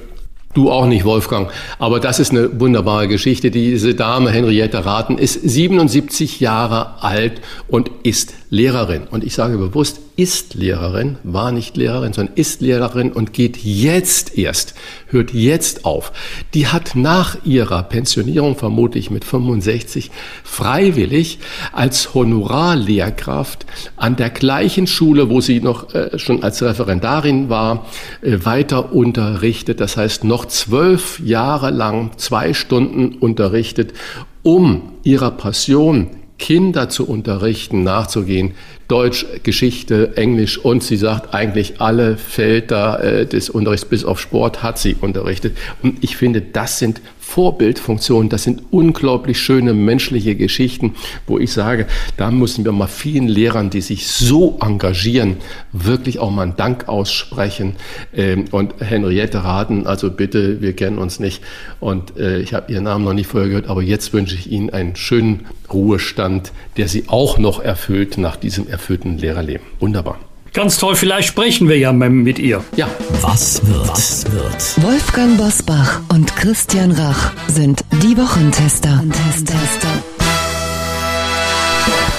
Du auch nicht, Wolfgang. Aber das ist eine wunderbare Geschichte. Diese Dame, Henriette Raten, ist 77 Jahre alt und ist Lehrerin. Und ich sage bewusst, ist Lehrerin, war nicht Lehrerin, sondern ist Lehrerin und geht jetzt erst, hört jetzt auf. Die hat nach ihrer Pensionierung, vermutlich mit 65, freiwillig als Honorarlehrkraft an der gleichen Schule, wo sie noch äh, schon als Referendarin war, äh, weiter unterrichtet. Das heißt, noch zwölf Jahre lang zwei Stunden unterrichtet, um ihrer Passion Kinder zu unterrichten, nachzugehen, Deutsch, Geschichte, Englisch und sie sagt eigentlich alle Felder äh, des Unterrichts bis auf Sport hat sie unterrichtet. Und ich finde, das sind Vorbildfunktionen, das sind unglaublich schöne menschliche Geschichten, wo ich sage, da müssen wir mal vielen Lehrern, die sich so engagieren, wirklich auch mal einen Dank aussprechen. Ähm, und Henriette Raden, also bitte, wir kennen uns nicht und äh, ich habe Ihren Namen noch nicht vorher gehört, aber jetzt wünsche ich Ihnen einen schönen Ruhestand, der Sie auch noch erfüllt nach diesem erfüllten Lehrerleben. Wunderbar. Ganz toll, vielleicht sprechen wir ja mit ihr. Ja. Was wird? Was wird? Wolfgang Bosbach und Christian Rach sind die Wochentester.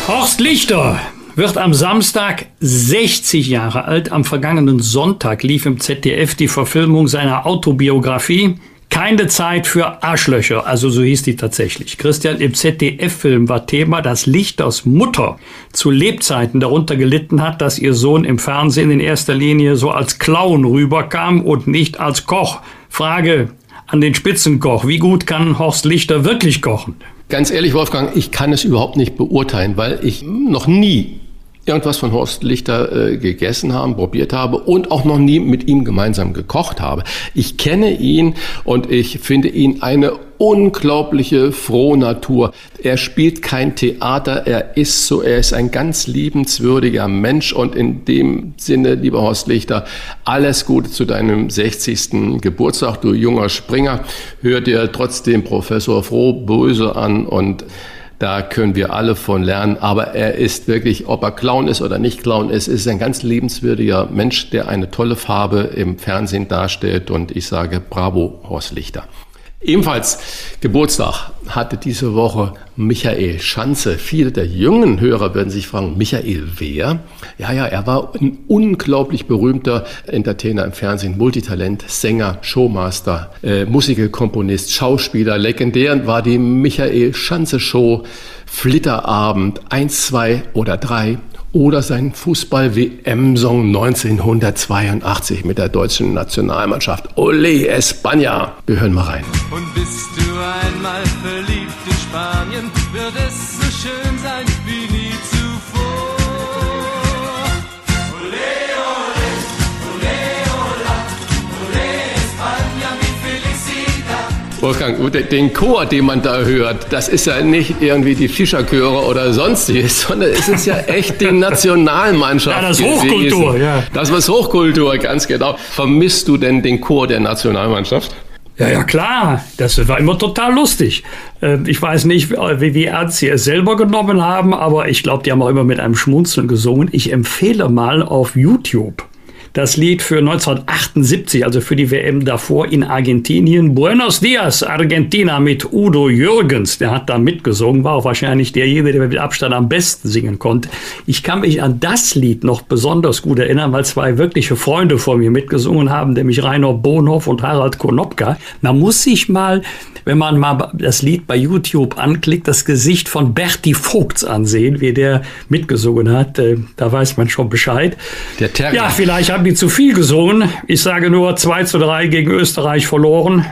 Horst Lichter wird am Samstag 60 Jahre alt. Am vergangenen Sonntag lief im ZDF die Verfilmung seiner Autobiografie keine Zeit für Arschlöcher, also so hieß die tatsächlich. Christian, im ZDF-Film war Thema, dass Lichters Mutter zu Lebzeiten darunter gelitten hat, dass ihr Sohn im Fernsehen in erster Linie so als Clown rüberkam und nicht als Koch. Frage an den Spitzenkoch, wie gut kann Horst Lichter wirklich kochen? Ganz ehrlich, Wolfgang, ich kann es überhaupt nicht beurteilen, weil ich noch nie irgendwas von Horst Lichter äh, gegessen haben, probiert habe und auch noch nie mit ihm gemeinsam gekocht habe. Ich kenne ihn und ich finde ihn eine unglaubliche Frohnatur. Er spielt kein Theater, er ist so, er ist ein ganz liebenswürdiger Mensch und in dem Sinne, lieber Horst Lichter, alles Gute zu deinem 60. Geburtstag, du junger Springer. Hör dir trotzdem Professor Froh-Böse an und da können wir alle von lernen. Aber er ist wirklich, ob er Clown ist oder nicht Clown ist, ist ein ganz liebenswürdiger Mensch, der eine tolle Farbe im Fernsehen darstellt. Und ich sage Bravo, Horst Lichter. Ebenfalls Geburtstag hatte diese Woche Michael Schanze. Viele der jungen Hörer werden sich fragen, Michael wer? Ja, ja, er war ein unglaublich berühmter Entertainer im Fernsehen, Multitalent, Sänger, Showmaster, äh, Musikerkomponist, Schauspieler. Legendär war die Michael Schanze Show, Flitterabend, eins, zwei oder drei oder sein Fußball-WM-Song 1982 mit der deutschen Nationalmannschaft. Ole España. Wir hören mal rein. Und bist du einmal verliebt in Spanien, wird es Wolfgang, den Chor, den man da hört, das ist ja nicht irgendwie die Fischerchöre oder sonstiges, sondern es ist ja echt die Nationalmannschaft. Ja, das ist Hochkultur, ja. Das ist Hochkultur, ganz genau. Vermisst du denn den Chor der Nationalmannschaft? Ja, ja, klar. Das war immer total lustig. Ähm, ich weiß nicht, wie, wie ernst sie es selber genommen haben, aber ich glaube, die haben auch immer mit einem Schmunzeln gesungen. Ich empfehle mal auf YouTube das Lied für 1978, also für die WM davor in Argentinien. Buenos Dias, Argentina mit Udo Jürgens. Der hat da mitgesungen, war auch wahrscheinlich derjenige, der mit Abstand am besten singen konnte. Ich kann mich an das Lied noch besonders gut erinnern, weil zwei wirkliche Freunde vor mir mitgesungen haben, nämlich Rainer Bonhoff und Harald Konopka. Man muss sich mal, wenn man mal das Lied bei YouTube anklickt, das Gesicht von Berti Vogts ansehen, wie der mitgesungen hat. Äh, da weiß man schon Bescheid. Der Terrier. Ja, vielleicht haben die zu viel gesungen. Ich sage nur 2 zu 3 gegen Österreich verloren.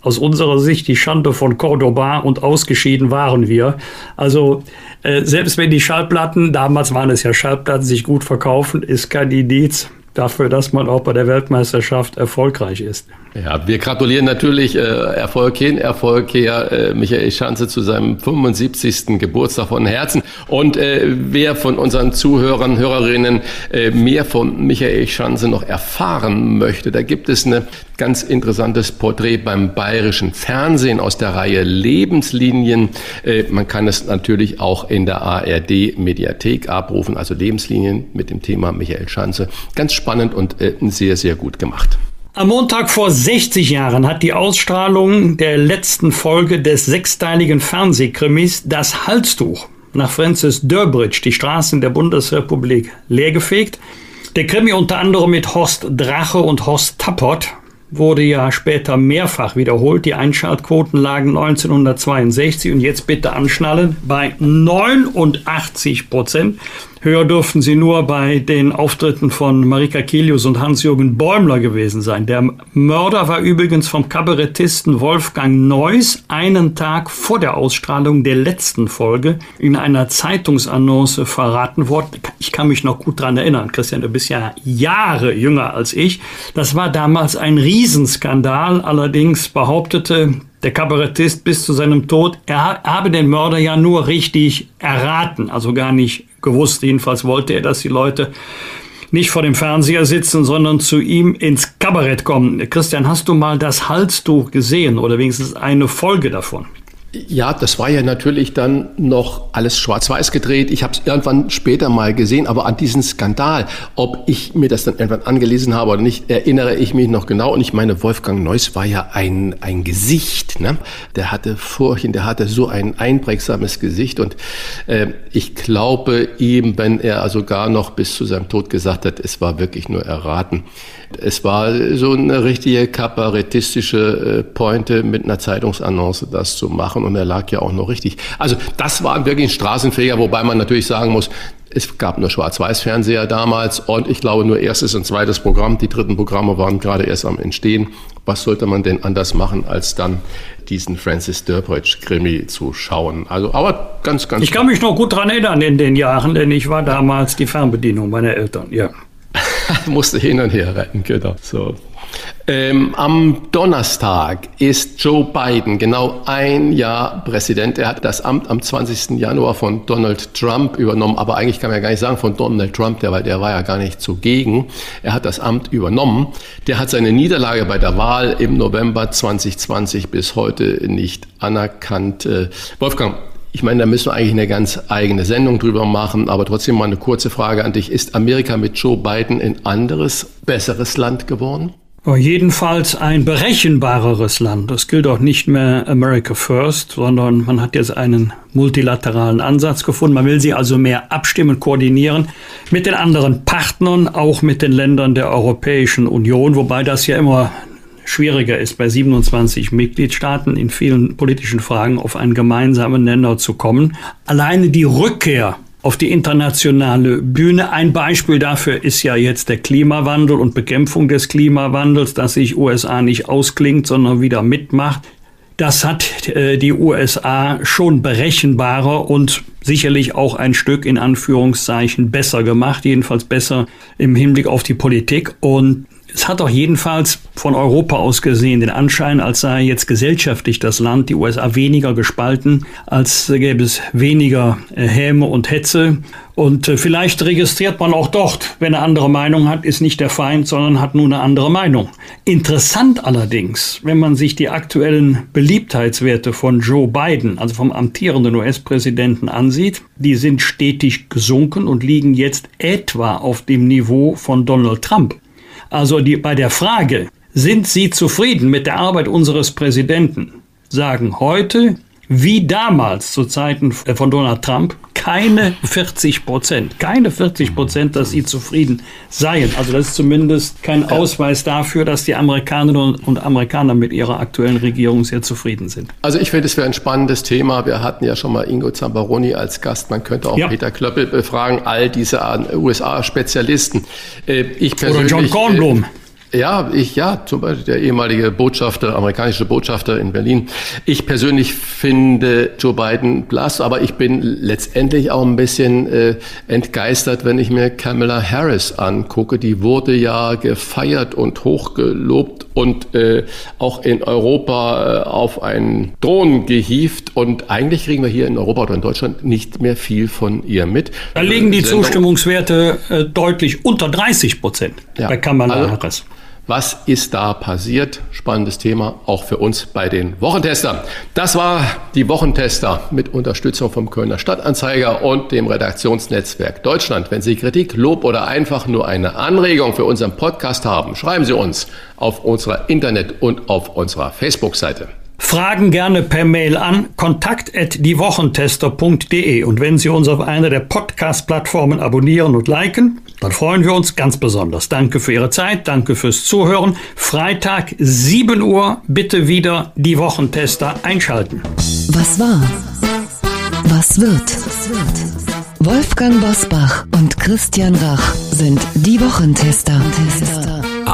Aus unserer Sicht die Schande von Cordoba und ausgeschieden waren wir. Also äh, selbst wenn die Schallplatten, damals waren es ja Schallplatten, sich gut verkaufen, ist kein Indiz dafür, dass man auch bei der Weltmeisterschaft erfolgreich ist. Ja, wir gratulieren natürlich äh, Erfolg hin, Erfolg her, äh, Michael Schanze zu seinem 75. Geburtstag von Herzen. Und äh, wer von unseren Zuhörern, Hörerinnen äh, mehr von Michael Schanze noch erfahren möchte, da gibt es ein ganz interessantes Porträt beim bayerischen Fernsehen aus der Reihe Lebenslinien. Äh, man kann es natürlich auch in der ARD Mediathek abrufen, also Lebenslinien mit dem Thema Michael Schanze. Ganz und äh, sehr, sehr gut gemacht. Am Montag vor 60 Jahren hat die Ausstrahlung der letzten Folge des sechsteiligen Fernsehkrimis Das Halstuch nach Francis Durbridge die Straßen der Bundesrepublik leergefegt. Der Krimi unter anderem mit Horst Drache und Horst Tappert wurde ja später mehrfach wiederholt. Die Einschaltquoten lagen 1962 und jetzt bitte anschnallen bei 89 Prozent. Höher durften sie nur bei den Auftritten von Marika Kilius und Hans-Jürgen Bäumler gewesen sein. Der Mörder war übrigens vom Kabarettisten Wolfgang Neuss einen Tag vor der Ausstrahlung der letzten Folge in einer Zeitungsannonce verraten worden. Ich kann mich noch gut dran erinnern. Christian, du bist ja Jahre jünger als ich. Das war damals ein Riesenskandal. Allerdings behauptete der Kabarettist bis zu seinem Tod, er habe den Mörder ja nur richtig erraten, also gar nicht gewusst. Jedenfalls wollte er, dass die Leute nicht vor dem Fernseher sitzen, sondern zu ihm ins Kabarett kommen. Christian, hast du mal das Halstuch gesehen oder wenigstens eine Folge davon? Ja, das war ja natürlich dann noch alles schwarz-weiß gedreht. Ich habe es irgendwann später mal gesehen, aber an diesen Skandal, ob ich mir das dann irgendwann angelesen habe oder nicht, erinnere ich mich noch genau. Und ich meine, Wolfgang Neuss war ja ein, ein Gesicht. Ne? Der hatte Furchen, der hatte so ein einprägsames Gesicht. Und äh, ich glaube ihm, wenn er also gar noch bis zu seinem Tod gesagt hat, es war wirklich nur erraten. Es war so eine richtige kabarettistische äh, Pointe mit einer Zeitungsannonce, das zu machen. Und er lag ja auch noch richtig. Also das war wirklich ein Straßenfeger, wobei man natürlich sagen muss, es gab nur Schwarz-Weiß-Fernseher damals und ich glaube nur erstes und zweites Programm. Die dritten Programme waren gerade erst am Entstehen. was sollte man denn anders machen, als dann diesen Francis Durbridge-Krimi zu schauen? Also, aber ganz, ganz. Ich kann mich noch gut daran erinnern in den Jahren, denn ich war damals die Fernbedienung meiner Eltern, ja. musste hin und her rennen, genau. So. Ähm, am Donnerstag ist Joe Biden genau ein Jahr Präsident. Er hat das Amt am 20. Januar von Donald Trump übernommen, aber eigentlich kann man ja gar nicht sagen von Donald Trump, der, weil der war ja gar nicht zugegen. Er hat das Amt übernommen. Der hat seine Niederlage bei der Wahl im November 2020 bis heute nicht anerkannt. Äh, Wolfgang, ich meine, da müssen wir eigentlich eine ganz eigene Sendung drüber machen, aber trotzdem mal eine kurze Frage an dich. Ist Amerika mit Joe Biden ein anderes, besseres Land geworden? Jedenfalls ein berechenbareres Land. Das gilt auch nicht mehr America First, sondern man hat jetzt einen multilateralen Ansatz gefunden. Man will sie also mehr abstimmen, koordinieren mit den anderen Partnern, auch mit den Ländern der Europäischen Union, wobei das ja immer schwieriger ist, bei 27 Mitgliedstaaten in vielen politischen Fragen auf einen gemeinsamen Nenner zu kommen. Alleine die Rückkehr auf die internationale Bühne. Ein Beispiel dafür ist ja jetzt der Klimawandel und Bekämpfung des Klimawandels, dass sich USA nicht ausklingt, sondern wieder mitmacht. Das hat äh, die USA schon berechenbarer und sicherlich auch ein Stück in Anführungszeichen besser gemacht, jedenfalls besser im Hinblick auf die Politik. Und es hat doch jedenfalls von Europa aus gesehen den Anschein, als sei jetzt gesellschaftlich das Land, die USA, weniger gespalten, als gäbe es weniger äh, Häme und Hetze. Und äh, vielleicht registriert man auch dort, wenn eine andere Meinung hat, ist nicht der Feind, sondern hat nur eine andere Meinung. Interessant allerdings, wenn man sich die aktuellen Beliebtheitswerte von Joe Biden, also vom amtierenden US-Präsidenten ansieht, die sind stetig gesunken und liegen jetzt etwa auf dem Niveau von Donald Trump. Also die, bei der Frage, sind Sie zufrieden mit der Arbeit unseres Präsidenten, sagen heute wie damals zu Zeiten von Donald Trump keine 40 Prozent. Keine 40 Prozent, dass sie zufrieden seien. Also das ist zumindest kein Ausweis dafür, dass die Amerikanerinnen und Amerikaner mit ihrer aktuellen Regierung sehr zufrieden sind. Also ich finde, es wäre ein spannendes Thema. Wir hatten ja schon mal Ingo Zambaroni als Gast. Man könnte auch ja. Peter Klöppel befragen, all diese USA-Spezialisten. Äh, ich persönlich, Oder John Kornblum. Äh, ja, ich, ja, zum Beispiel der ehemalige Botschafter, amerikanische Botschafter in Berlin. Ich persönlich finde Joe Biden blass, aber ich bin letztendlich auch ein bisschen äh, entgeistert, wenn ich mir Kamala Harris angucke. Die wurde ja gefeiert und hochgelobt und äh, auch in Europa äh, auf einen Thron gehievt. Und eigentlich kriegen wir hier in Europa oder in Deutschland nicht mehr viel von ihr mit. Da liegen die Sendung Zustimmungswerte äh, deutlich unter 30 Prozent ja. bei Kamala also, Harris. Was ist da passiert? Spannendes Thema, auch für uns bei den Wochentestern. Das war die Wochentester mit Unterstützung vom Kölner Stadtanzeiger und dem Redaktionsnetzwerk Deutschland. Wenn Sie Kritik, Lob oder einfach nur eine Anregung für unseren Podcast haben, schreiben Sie uns auf unserer Internet- und auf unserer Facebook-Seite. Fragen gerne per Mail an kontakt@diewochentester.de und wenn Sie uns auf einer der Podcast-Plattformen abonnieren und liken, dann freuen wir uns ganz besonders. Danke für Ihre Zeit, danke fürs Zuhören. Freitag 7 Uhr bitte wieder die Wochentester einschalten. Was war? Was wird? Wolfgang Bosbach und Christian Rach sind die Wochentester.